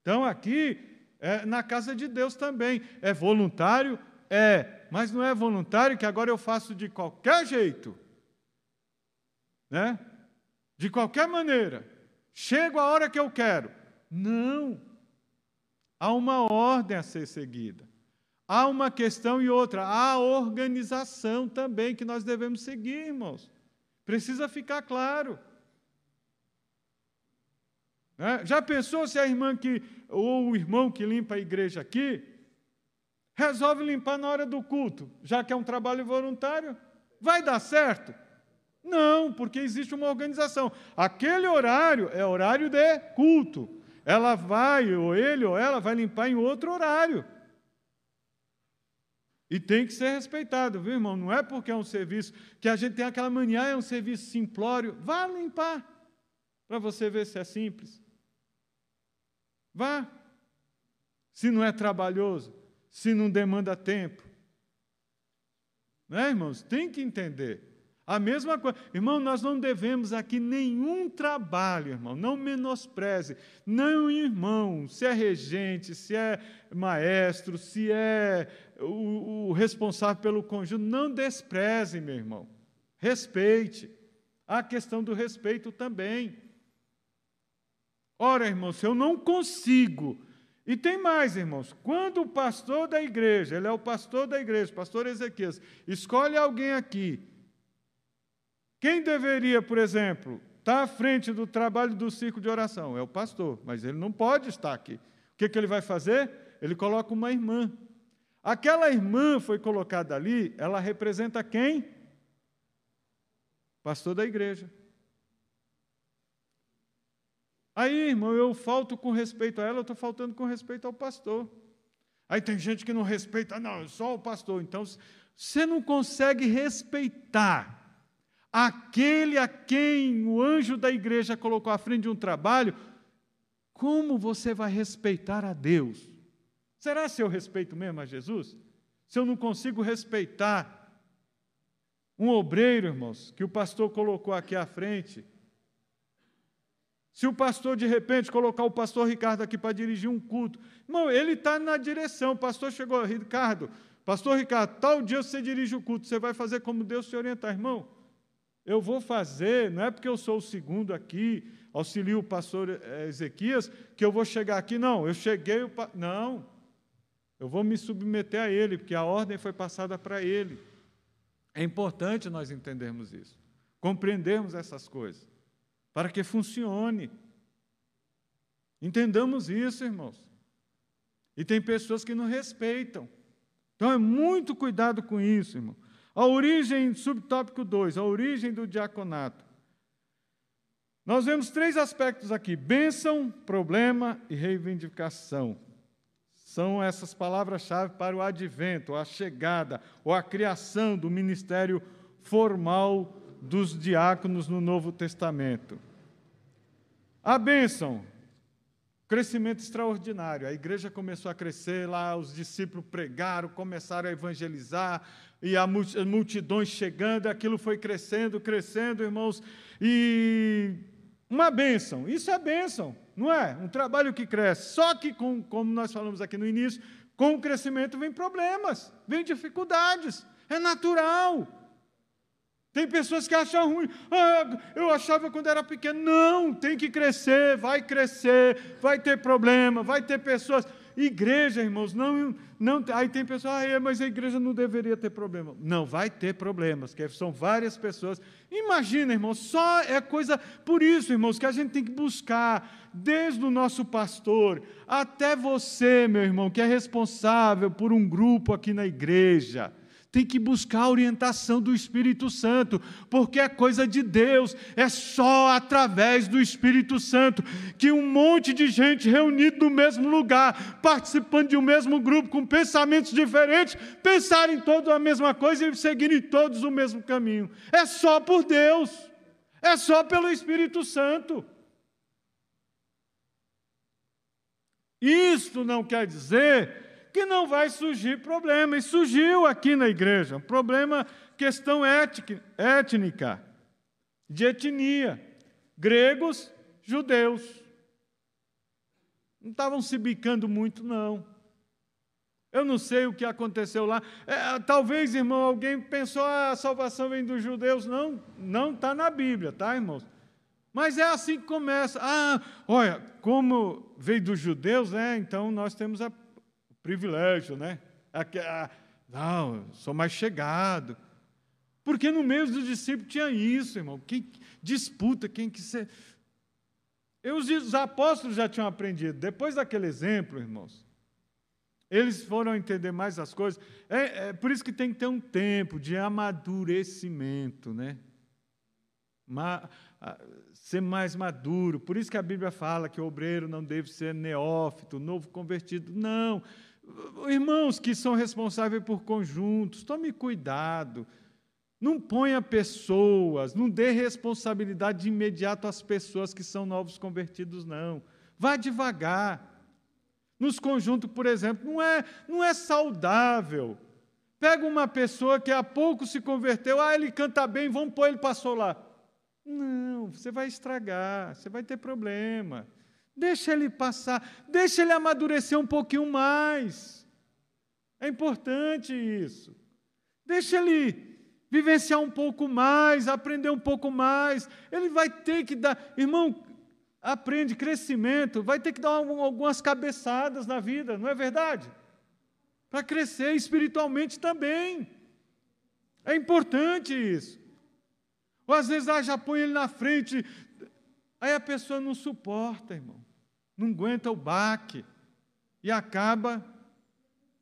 Então aqui é na casa de Deus também é voluntário, é, mas não é voluntário que agora eu faço de qualquer jeito. né? De qualquer maneira, chego a hora que eu quero. Não. Há uma ordem a ser seguida. Há uma questão e outra. Há organização também que nós devemos seguir, irmãos. Precisa ficar claro. Né? Já pensou se a irmã que, ou o irmão que limpa a igreja aqui, resolve limpar na hora do culto, já que é um trabalho voluntário? Vai dar certo? Não, porque existe uma organização. Aquele horário é horário de culto. Ela vai, ou ele ou ela vai limpar em outro horário. E tem que ser respeitado, viu, irmão? Não é porque é um serviço que a gente tem aquela mania, ah, é um serviço simplório. Vá limpar, para você ver se é simples. Vá. Se não é trabalhoso, se não demanda tempo. Né, irmãos? Tem que entender. A mesma coisa. Irmão, nós não devemos aqui nenhum trabalho, irmão. Não menospreze. Não, irmão, se é regente, se é maestro, se é o, o responsável pelo conjunto, não despreze, meu irmão. Respeite. A questão do respeito também. Ora, irmão, se eu não consigo. E tem mais, irmãos. Quando o pastor da igreja, ele é o pastor da igreja, pastor Ezequias, escolhe alguém aqui. Quem deveria, por exemplo, estar à frente do trabalho do círculo de oração? É o pastor, mas ele não pode estar aqui. O que, que ele vai fazer? Ele coloca uma irmã. Aquela irmã foi colocada ali, ela representa quem? Pastor da igreja. Aí, irmão, eu falto com respeito a ela, eu estou faltando com respeito ao pastor. Aí tem gente que não respeita, não, só o pastor. Então, você não consegue respeitar aquele a quem o anjo da igreja colocou à frente de um trabalho, como você vai respeitar a Deus? Será se eu respeito mesmo a Jesus? Se eu não consigo respeitar um obreiro, irmãos, que o pastor colocou aqui à frente, se o pastor, de repente, colocar o pastor Ricardo aqui para dirigir um culto, irmão, ele está na direção. O pastor chegou, Ricardo, pastor Ricardo, tal dia você dirige o culto, você vai fazer como Deus te orientar, irmão. Eu vou fazer, não é porque eu sou o segundo aqui, auxilio o pastor eh, Ezequias, que eu vou chegar aqui, não, eu cheguei, não. Eu vou me submeter a ele, porque a ordem foi passada para ele. É importante nós entendermos isso, compreendermos essas coisas para que funcione. Entendamos isso, irmãos. E tem pessoas que não respeitam. Então é muito cuidado com isso, irmão. A origem, subtópico 2, a origem do diaconato. Nós vemos três aspectos aqui: bênção, problema e reivindicação. São essas palavras-chave para o advento, a chegada ou a criação do ministério formal dos diáconos no Novo Testamento. A bênção, crescimento extraordinário. A igreja começou a crescer lá, os discípulos pregaram, começaram a evangelizar, e as multidões chegando, aquilo foi crescendo, crescendo, irmãos, e uma bênção, isso é bênção, não é? Um trabalho que cresce. Só que, com, como nós falamos aqui no início, com o crescimento vem problemas, vem dificuldades, é natural. Tem pessoas que acham ruim. Ah, eu achava quando era pequeno. Não, tem que crescer, vai crescer, vai ter problema, vai ter pessoas. Igreja, irmãos, não, não. Aí tem pessoas, ah, é, mas a igreja não deveria ter problema. Não, vai ter problemas, que são várias pessoas. Imagina, irmãos, só é coisa. Por isso, irmãos, que a gente tem que buscar, desde o nosso pastor até você, meu irmão, que é responsável por um grupo aqui na igreja tem que buscar a orientação do Espírito Santo, porque é coisa de Deus, é só através do Espírito Santo que um monte de gente reunido no mesmo lugar, participando de um mesmo grupo, com pensamentos diferentes, pensarem todos a mesma coisa e seguirem todos o mesmo caminho. É só por Deus, é só pelo Espírito Santo. Isto não quer dizer que não vai surgir problema. E surgiu aqui na igreja um problema, questão étnica, de etnia. Gregos, judeus. Não estavam se bicando muito, não. Eu não sei o que aconteceu lá. É, talvez, irmão, alguém pensou, ah, a salvação vem dos judeus. Não, não está na Bíblia, tá, irmãos? Mas é assim que começa. Ah, olha, como veio dos judeus, né? Então nós temos a, privilégio, né? Não, sou mais chegado. Porque no meio dos discípulos tinha isso, irmão. Quem disputa, quem que ser. Os apóstolos já tinham aprendido. Depois daquele exemplo, irmãos, eles foram entender mais as coisas. É, é, por isso que tem que ter um tempo de amadurecimento, né? Ma, ser mais maduro. Por isso que a Bíblia fala que o obreiro não deve ser neófito, novo convertido. Não. Irmãos que são responsáveis por conjuntos, tome cuidado. Não ponha pessoas, não dê responsabilidade de imediato às pessoas que são novos convertidos, não. Vá devagar. Nos conjuntos, por exemplo, não é, não é saudável. Pega uma pessoa que há pouco se converteu, ah, ele canta bem, vamos pôr ele para solar. Não, você vai estragar, você vai ter problema. Deixa ele passar, deixa ele amadurecer um pouquinho mais. É importante isso. Deixa ele vivenciar um pouco mais, aprender um pouco mais. Ele vai ter que dar, irmão, aprende crescimento, vai ter que dar algumas cabeçadas na vida, não é verdade? Para crescer espiritualmente também. É importante isso. Ou às vezes, ah, já põe ele na frente, aí a pessoa não suporta, irmão, não aguenta o baque, e acaba.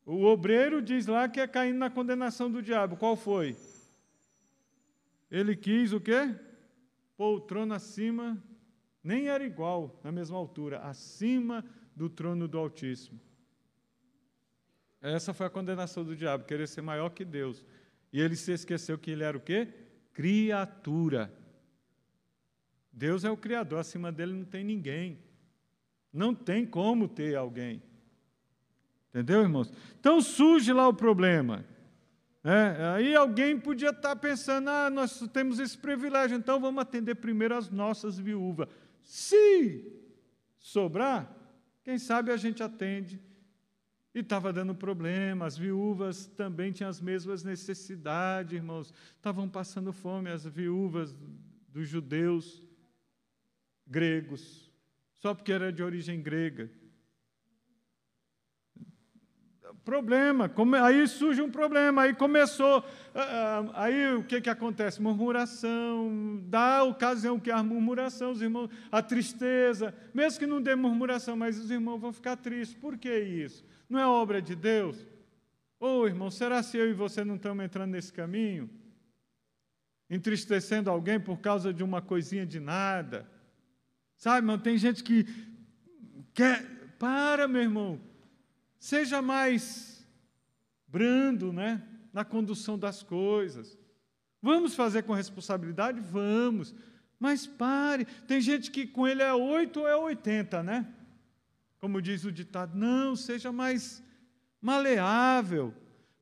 O obreiro diz lá que é caindo na condenação do diabo. Qual foi? Ele quis o quê? Pôr o trono acima nem era igual, na mesma altura, acima do trono do Altíssimo. Essa foi a condenação do diabo, querer ser maior que Deus. E ele se esqueceu que ele era o quê? Criatura. Deus é o Criador, acima dele não tem ninguém. Não tem como ter alguém. Entendeu, irmãos? Então surge lá o problema. É, aí alguém podia estar pensando: ah, nós temos esse privilégio, então vamos atender primeiro as nossas viúvas. Se sobrar, quem sabe a gente atende. E estava dando problema, as viúvas também tinham as mesmas necessidades, irmãos. Estavam passando fome, as viúvas dos judeus gregos, só porque era de origem grega problema, aí surge um problema, aí começou, ah, ah, aí o que, que acontece? Murmuração, dá ocasião que a murmuração, os irmãos, a tristeza, mesmo que não dê murmuração, mas os irmãos vão ficar tristes, por que isso? Não é obra de Deus? Ô oh, irmão, será se eu e você não estamos entrando nesse caminho? Entristecendo alguém por causa de uma coisinha de nada? Sabe, irmão, tem gente que quer. Para, meu irmão, Seja mais brando, né? Na condução das coisas. Vamos fazer com responsabilidade? Vamos. Mas pare. Tem gente que com ele é 8 ou é 80, né? Como diz o ditado. Não, seja mais maleável.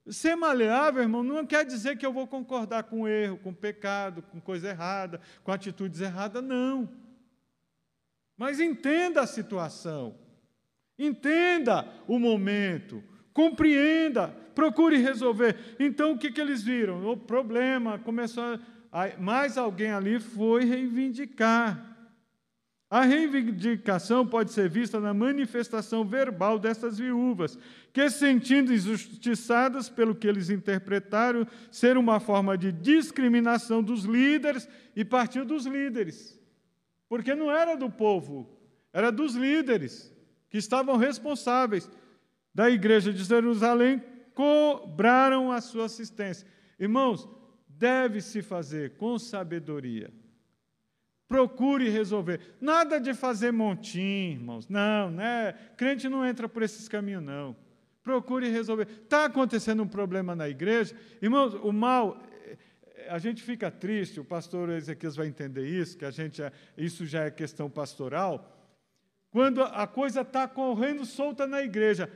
Ser maleável, irmão, não quer dizer que eu vou concordar com erro, com pecado, com coisa errada, com atitudes erradas, não. Mas entenda a situação. Entenda o momento, compreenda, procure resolver. Então o que, que eles viram? O problema começou. A, mais alguém ali foi reivindicar. A reivindicação pode ser vista na manifestação verbal dessas viúvas, que, sentindo injustiçadas pelo que eles interpretaram ser uma forma de discriminação dos líderes, e partiu dos líderes. Porque não era do povo, era dos líderes que estavam responsáveis da igreja de Jerusalém, cobraram a sua assistência. Irmãos, deve-se fazer com sabedoria. Procure resolver. Nada de fazer montinho, irmãos. Não, né? Crente não entra por esses caminhos, não. Procure resolver. Está acontecendo um problema na igreja. Irmãos, o mal, a gente fica triste, o pastor Ezequiel vai entender isso, que a gente, isso já é questão pastoral quando a coisa está correndo solta na igreja.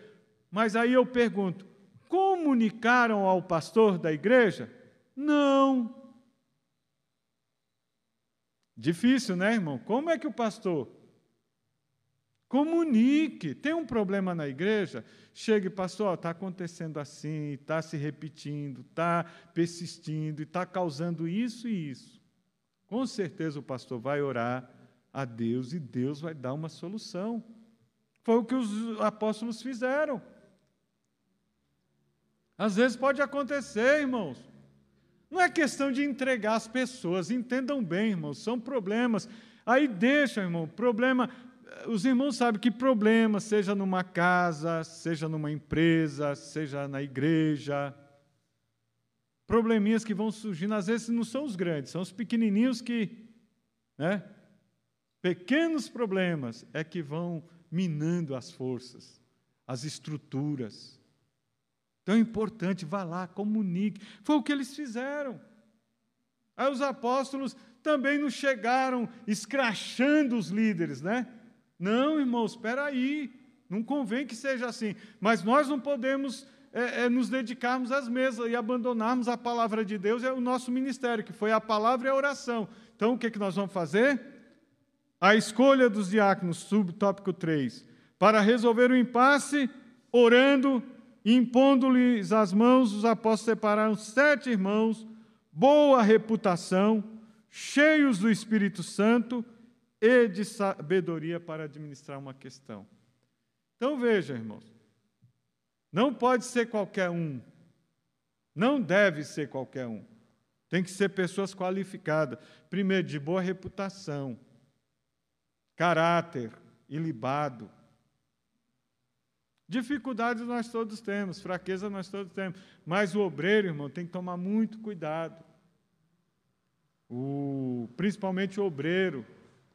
Mas aí eu pergunto: comunicaram ao pastor da igreja? Não. Difícil, né, irmão? Como é que o pastor Comunique. Tem um problema na igreja? Chegue, pastor, está acontecendo assim, está se repetindo, está persistindo, está causando isso e isso. Com certeza o pastor vai orar a Deus e Deus vai dar uma solução. Foi o que os apóstolos fizeram. Às vezes pode acontecer, irmãos. Não é questão de entregar as pessoas, entendam bem, irmãos, são problemas. Aí deixa, irmão, problema. Os irmãos sabem que problema, seja numa casa, seja numa empresa, seja na igreja, probleminhas que vão surgindo, às vezes não são os grandes, são os pequenininhos que, né? Pequenos problemas é que vão minando as forças, as estruturas. Então é importante, vá lá, comunique. Foi o que eles fizeram. Aí os apóstolos também não chegaram escrachando os líderes, né? Não, irmãos, espera aí. Não convém que seja assim. Mas nós não podemos é, é, nos dedicarmos às mesas e abandonarmos a palavra de Deus é o nosso ministério, que foi a palavra e a oração. Então, o que, que nós vamos fazer? A escolha dos diáconos, subtópico 3, para resolver o impasse, orando impondo-lhes as mãos, os apóstolos separaram sete irmãos, boa reputação, cheios do Espírito Santo e de sabedoria para administrar uma questão. Então veja, irmãos, não pode ser qualquer um, não deve ser qualquer um. Tem que ser pessoas qualificadas, primeiro, de boa reputação, caráter ilibado, Dificuldades nós todos temos, fraqueza nós todos temos, mas o obreiro, irmão, tem que tomar muito cuidado. O, principalmente o obreiro,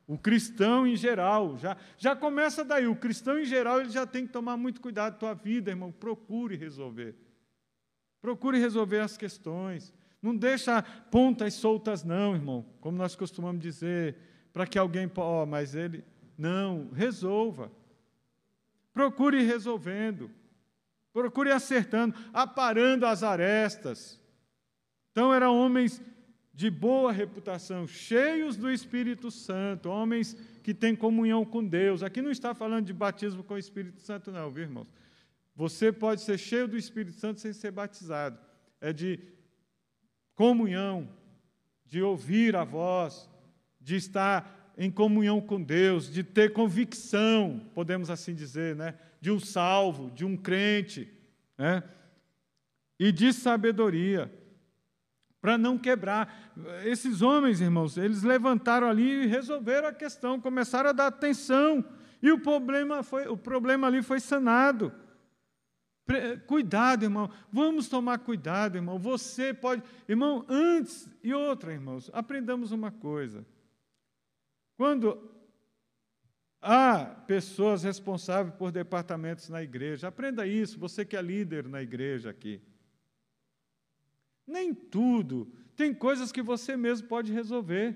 o cristão em geral, já, já começa daí. O cristão em geral ele já tem que tomar muito cuidado com a tua vida, irmão. Procure resolver. Procure resolver as questões. Não deixa pontas soltas, não, irmão. Como nós costumamos dizer, para que alguém, ó, oh, mas ele. Não, resolva. Procure resolvendo, procure acertando, aparando as arestas. Então, eram homens de boa reputação, cheios do Espírito Santo, homens que têm comunhão com Deus. Aqui não está falando de batismo com o Espírito Santo, não, viu, irmãos? Você pode ser cheio do Espírito Santo sem ser batizado. É de comunhão, de ouvir a voz, de estar em comunhão com Deus, de ter convicção, podemos assim dizer, né? de um salvo, de um crente, né? e de sabedoria, para não quebrar. Esses homens, irmãos, eles levantaram ali e resolveram a questão, começaram a dar atenção, e o problema, foi, o problema ali foi sanado. Cuidado, irmão. Vamos tomar cuidado, irmão. Você pode. Irmão, antes e outra, irmãos, aprendamos uma coisa. Quando há pessoas responsáveis por departamentos na igreja, aprenda isso, você que é líder na igreja aqui. Nem tudo, tem coisas que você mesmo pode resolver.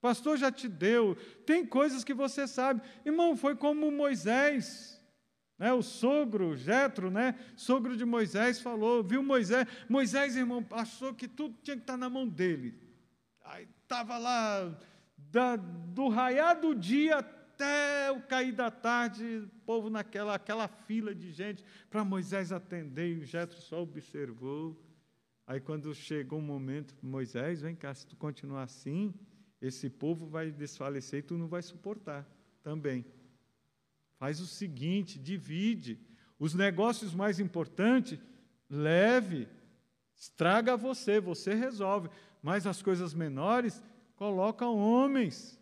Pastor já te deu, tem coisas que você sabe. Irmão, foi como Moisés. Né, o sogro, Jetro, né, sogro de Moisés, falou, viu Moisés, Moisés, irmão, achou que tudo tinha que estar na mão dele. Aí estava lá da, do raiar do dia até o cair da tarde, o povo naquela aquela fila de gente para Moisés atender, e o Jetro só observou. Aí quando chegou o um momento, Moisés, vem cá, se tu continuar assim, esse povo vai desfalecer e tu não vai suportar também. Faz o seguinte, divide. Os negócios mais importantes, leve, estraga você, você resolve. Mas as coisas menores, coloca homens.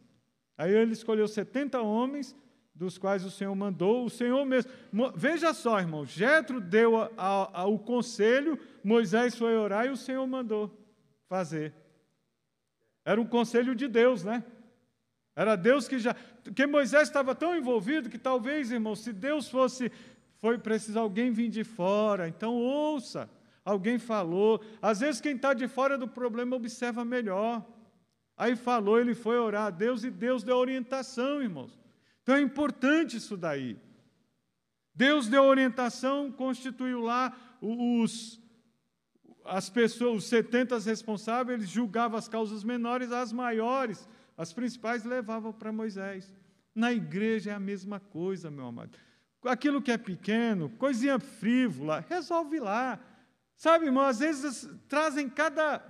Aí ele escolheu 70 homens, dos quais o Senhor mandou, o Senhor mesmo. Veja só, irmão, Jetro deu a, a, a, o conselho, Moisés foi orar e o Senhor mandou fazer. Era um conselho de Deus, né? Era Deus que já. Porque Moisés estava tão envolvido que talvez, irmão, se Deus fosse. Foi preciso alguém vir de fora, então ouça. Alguém falou. Às vezes, quem está de fora do problema observa melhor. Aí falou, ele foi orar a Deus e Deus deu orientação, irmãos. Então é importante isso daí. Deus deu orientação, constituiu lá os, as pessoas, os 70 responsáveis, julgavam as causas menores, as maiores, as principais levavam para Moisés. Na igreja é a mesma coisa, meu amado. Aquilo que é pequeno, coisinha frívola, resolve lá. Sabe, irmão, às vezes trazem cada.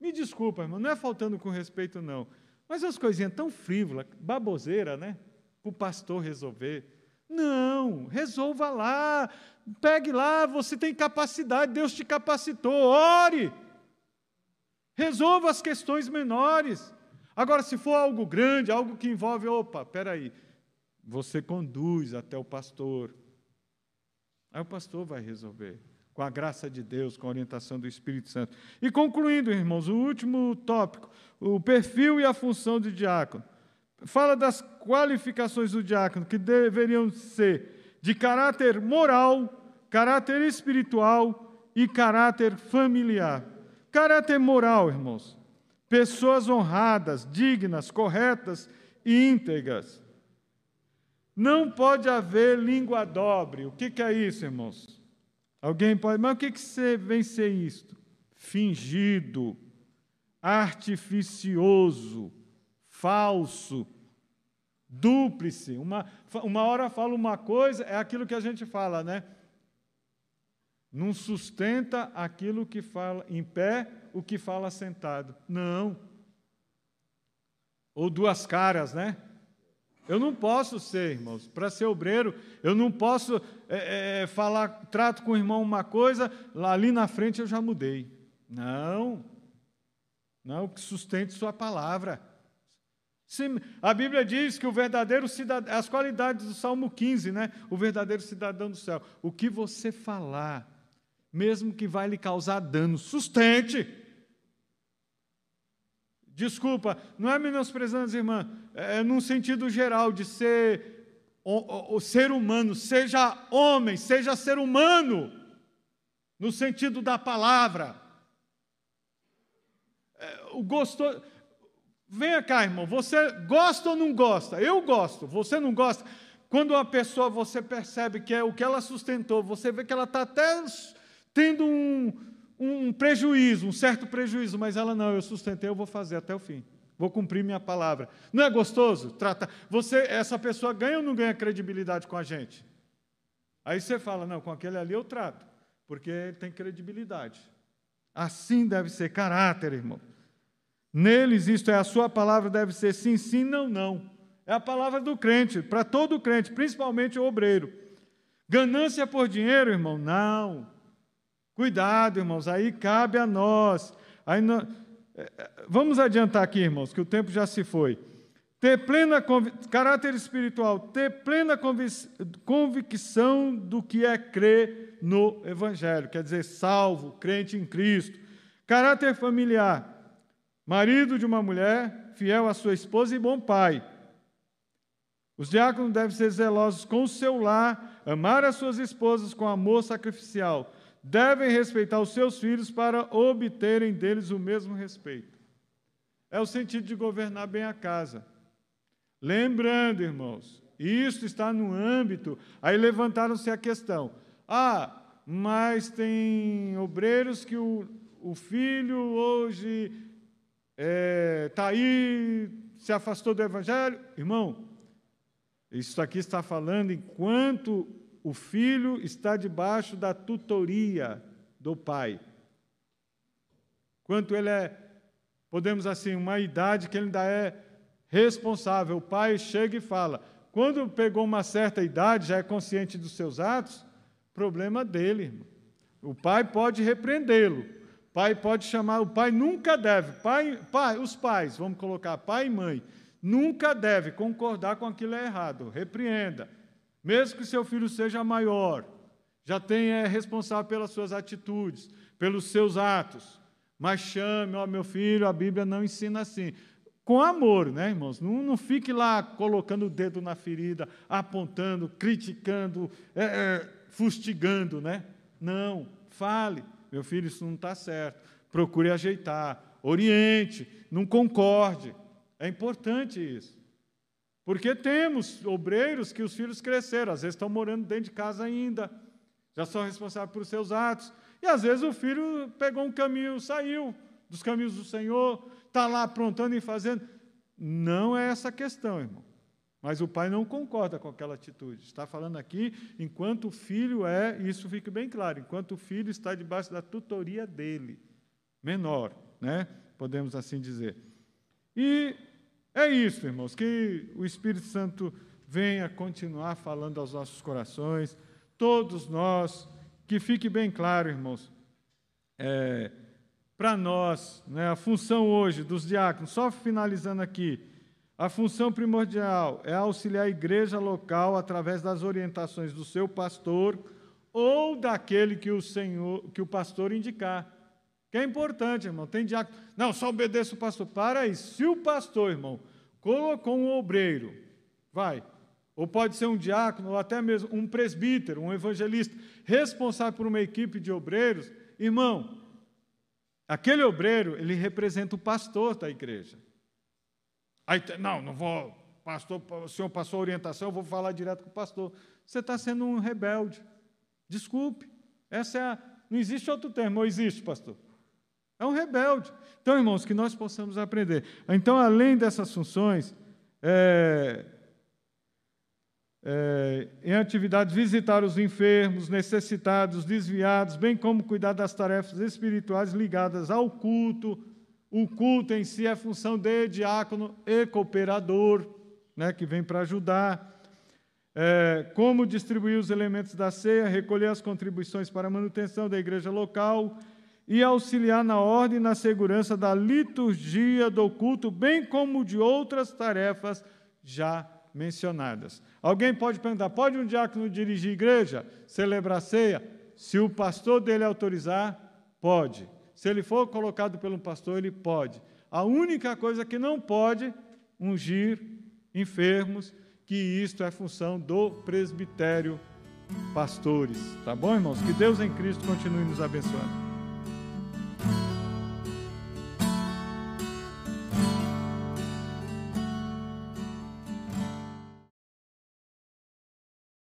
Me desculpa, irmão, não é faltando com respeito, não. Mas as coisinhas tão frívolas, baboseira, né? Para o pastor resolver. Não, resolva lá. Pegue lá, você tem capacidade, Deus te capacitou, ore. Resolva as questões menores. Agora, se for algo grande, algo que envolve, opa, peraí, você conduz até o pastor. Aí o pastor vai resolver, com a graça de Deus, com a orientação do Espírito Santo. E concluindo, irmãos, o último tópico, o perfil e a função do diácono. Fala das qualificações do diácono, que deveriam ser de caráter moral, caráter espiritual e caráter familiar. Caráter moral, irmãos. Pessoas honradas, dignas, corretas e íntegras. Não pode haver língua dobre. O que, que é isso, irmãos? Alguém pode, mas o que, que você vem ser isto? Fingido, artificioso, falso, dúplice. Uma, uma hora fala uma coisa, é aquilo que a gente fala, né? Não sustenta aquilo que fala em pé, o que fala sentado. Não. Ou duas caras, né? Eu não posso ser, irmãos, para ser obreiro, eu não posso é, é, falar, trato com o irmão uma coisa, lá ali na frente eu já mudei. Não. Não, que sustente sua palavra. A Bíblia diz que o verdadeiro cidadão, as qualidades do Salmo 15, né? O verdadeiro cidadão do céu. O que você falar, mesmo que vai lhe causar dano, sustente. Desculpa, não é menosprezando, irmã, é num sentido geral de ser o, o, o ser humano, seja homem, seja ser humano, no sentido da palavra. É, o gostoso. Venha cá, irmão, você gosta ou não gosta? Eu gosto, você não gosta. Quando uma pessoa você percebe que é o que ela sustentou, você vê que ela está até tendo um, um prejuízo, um certo prejuízo, mas ela não, eu sustentei, eu vou fazer até o fim. Vou cumprir minha palavra. Não é gostoso? Trata. Você, essa pessoa ganha ou não ganha credibilidade com a gente? Aí você fala, não, com aquele ali eu trato, porque ele tem credibilidade. Assim deve ser caráter, irmão. Neles, isto é, a sua palavra deve ser sim, sim, não, não. É a palavra do crente, para todo crente, principalmente o obreiro. Ganância por dinheiro, irmão? Não. Cuidado, irmãos, aí cabe a nós. Aí. É, é, vamos adiantar aqui, irmãos, que o tempo já se foi. Ter plena conv... caráter espiritual, ter plena convicção do que é crer no Evangelho, quer dizer, salvo, crente em Cristo. Caráter familiar, marido de uma mulher, fiel à sua esposa e bom pai. Os diáconos devem ser zelosos com o seu lar, amar as suas esposas com amor sacrificial devem respeitar os seus filhos para obterem deles o mesmo respeito. É o sentido de governar bem a casa. Lembrando, irmãos, isso está no âmbito. Aí levantaram-se a questão: ah, mas tem obreiros que o, o filho hoje está é, tá aí, se afastou do evangelho. Irmão, isso aqui está falando enquanto o filho está debaixo da tutoria do pai. Quanto ele é, podemos assim, uma idade que ele ainda é responsável. O pai chega e fala. Quando pegou uma certa idade, já é consciente dos seus atos, problema dele. Irmão. O pai pode repreendê-lo. Pai pode chamar, o pai nunca deve, pai, pai, os pais, vamos colocar pai e mãe, nunca deve concordar com aquilo é errado. Repreenda mesmo que seu filho seja maior, já tenha é responsável pelas suas atitudes, pelos seus atos, mas chame, ó meu filho, a Bíblia não ensina assim. Com amor, né, irmãos? Não, não fique lá colocando o dedo na ferida, apontando, criticando, é, é, fustigando, né? Não, fale, meu filho, isso não está certo. Procure ajeitar, oriente, não concorde. É importante isso. Porque temos obreiros que os filhos cresceram, às vezes estão morando dentro de casa ainda, já são responsáveis por seus atos. E às vezes o filho pegou um caminho, saiu dos caminhos do Senhor, está lá aprontando e fazendo. Não é essa a questão, irmão. Mas o pai não concorda com aquela atitude. Está falando aqui enquanto o filho é, isso fica bem claro, enquanto o filho está debaixo da tutoria dele, menor, né? Podemos assim dizer. E é isso, irmãos, que o Espírito Santo venha continuar falando aos nossos corações, todos nós, que fique bem claro, irmãos, é, para nós, né, a função hoje dos diáconos, só finalizando aqui, a função primordial é auxiliar a igreja local através das orientações do seu pastor ou daquele que o Senhor, que o pastor indicar. Que é importante, irmão. Tem diácono. Não, só obedeça o pastor. Para aí. Se o pastor, irmão, colocou um obreiro, vai. Ou pode ser um diácono, ou até mesmo um presbítero, um evangelista, responsável por uma equipe de obreiros, irmão, aquele obreiro, ele representa o pastor da igreja. Aí, não, não vou, pastor, o senhor passou orientação, eu vou falar direto com o pastor. Você está sendo um rebelde. Desculpe. Essa é a, não existe outro termo, ou existe, pastor? É um rebelde. Então, irmãos, que nós possamos aprender. Então, além dessas funções, é, é, em atividades, visitar os enfermos, necessitados, desviados, bem como cuidar das tarefas espirituais ligadas ao culto, o culto em si é função de diácono e cooperador, né, que vem para ajudar. É, como distribuir os elementos da ceia, recolher as contribuições para a manutenção da igreja local e auxiliar na ordem e na segurança da liturgia do culto, bem como de outras tarefas já mencionadas. Alguém pode perguntar: pode um diácono dirigir igreja, celebrar ceia? Se o pastor dele autorizar, pode. Se ele for colocado pelo pastor, ele pode. A única coisa que não pode, ungir enfermos, que isto é função do presbitério pastores. Tá bom, irmãos? Que Deus em Cristo continue nos abençoando.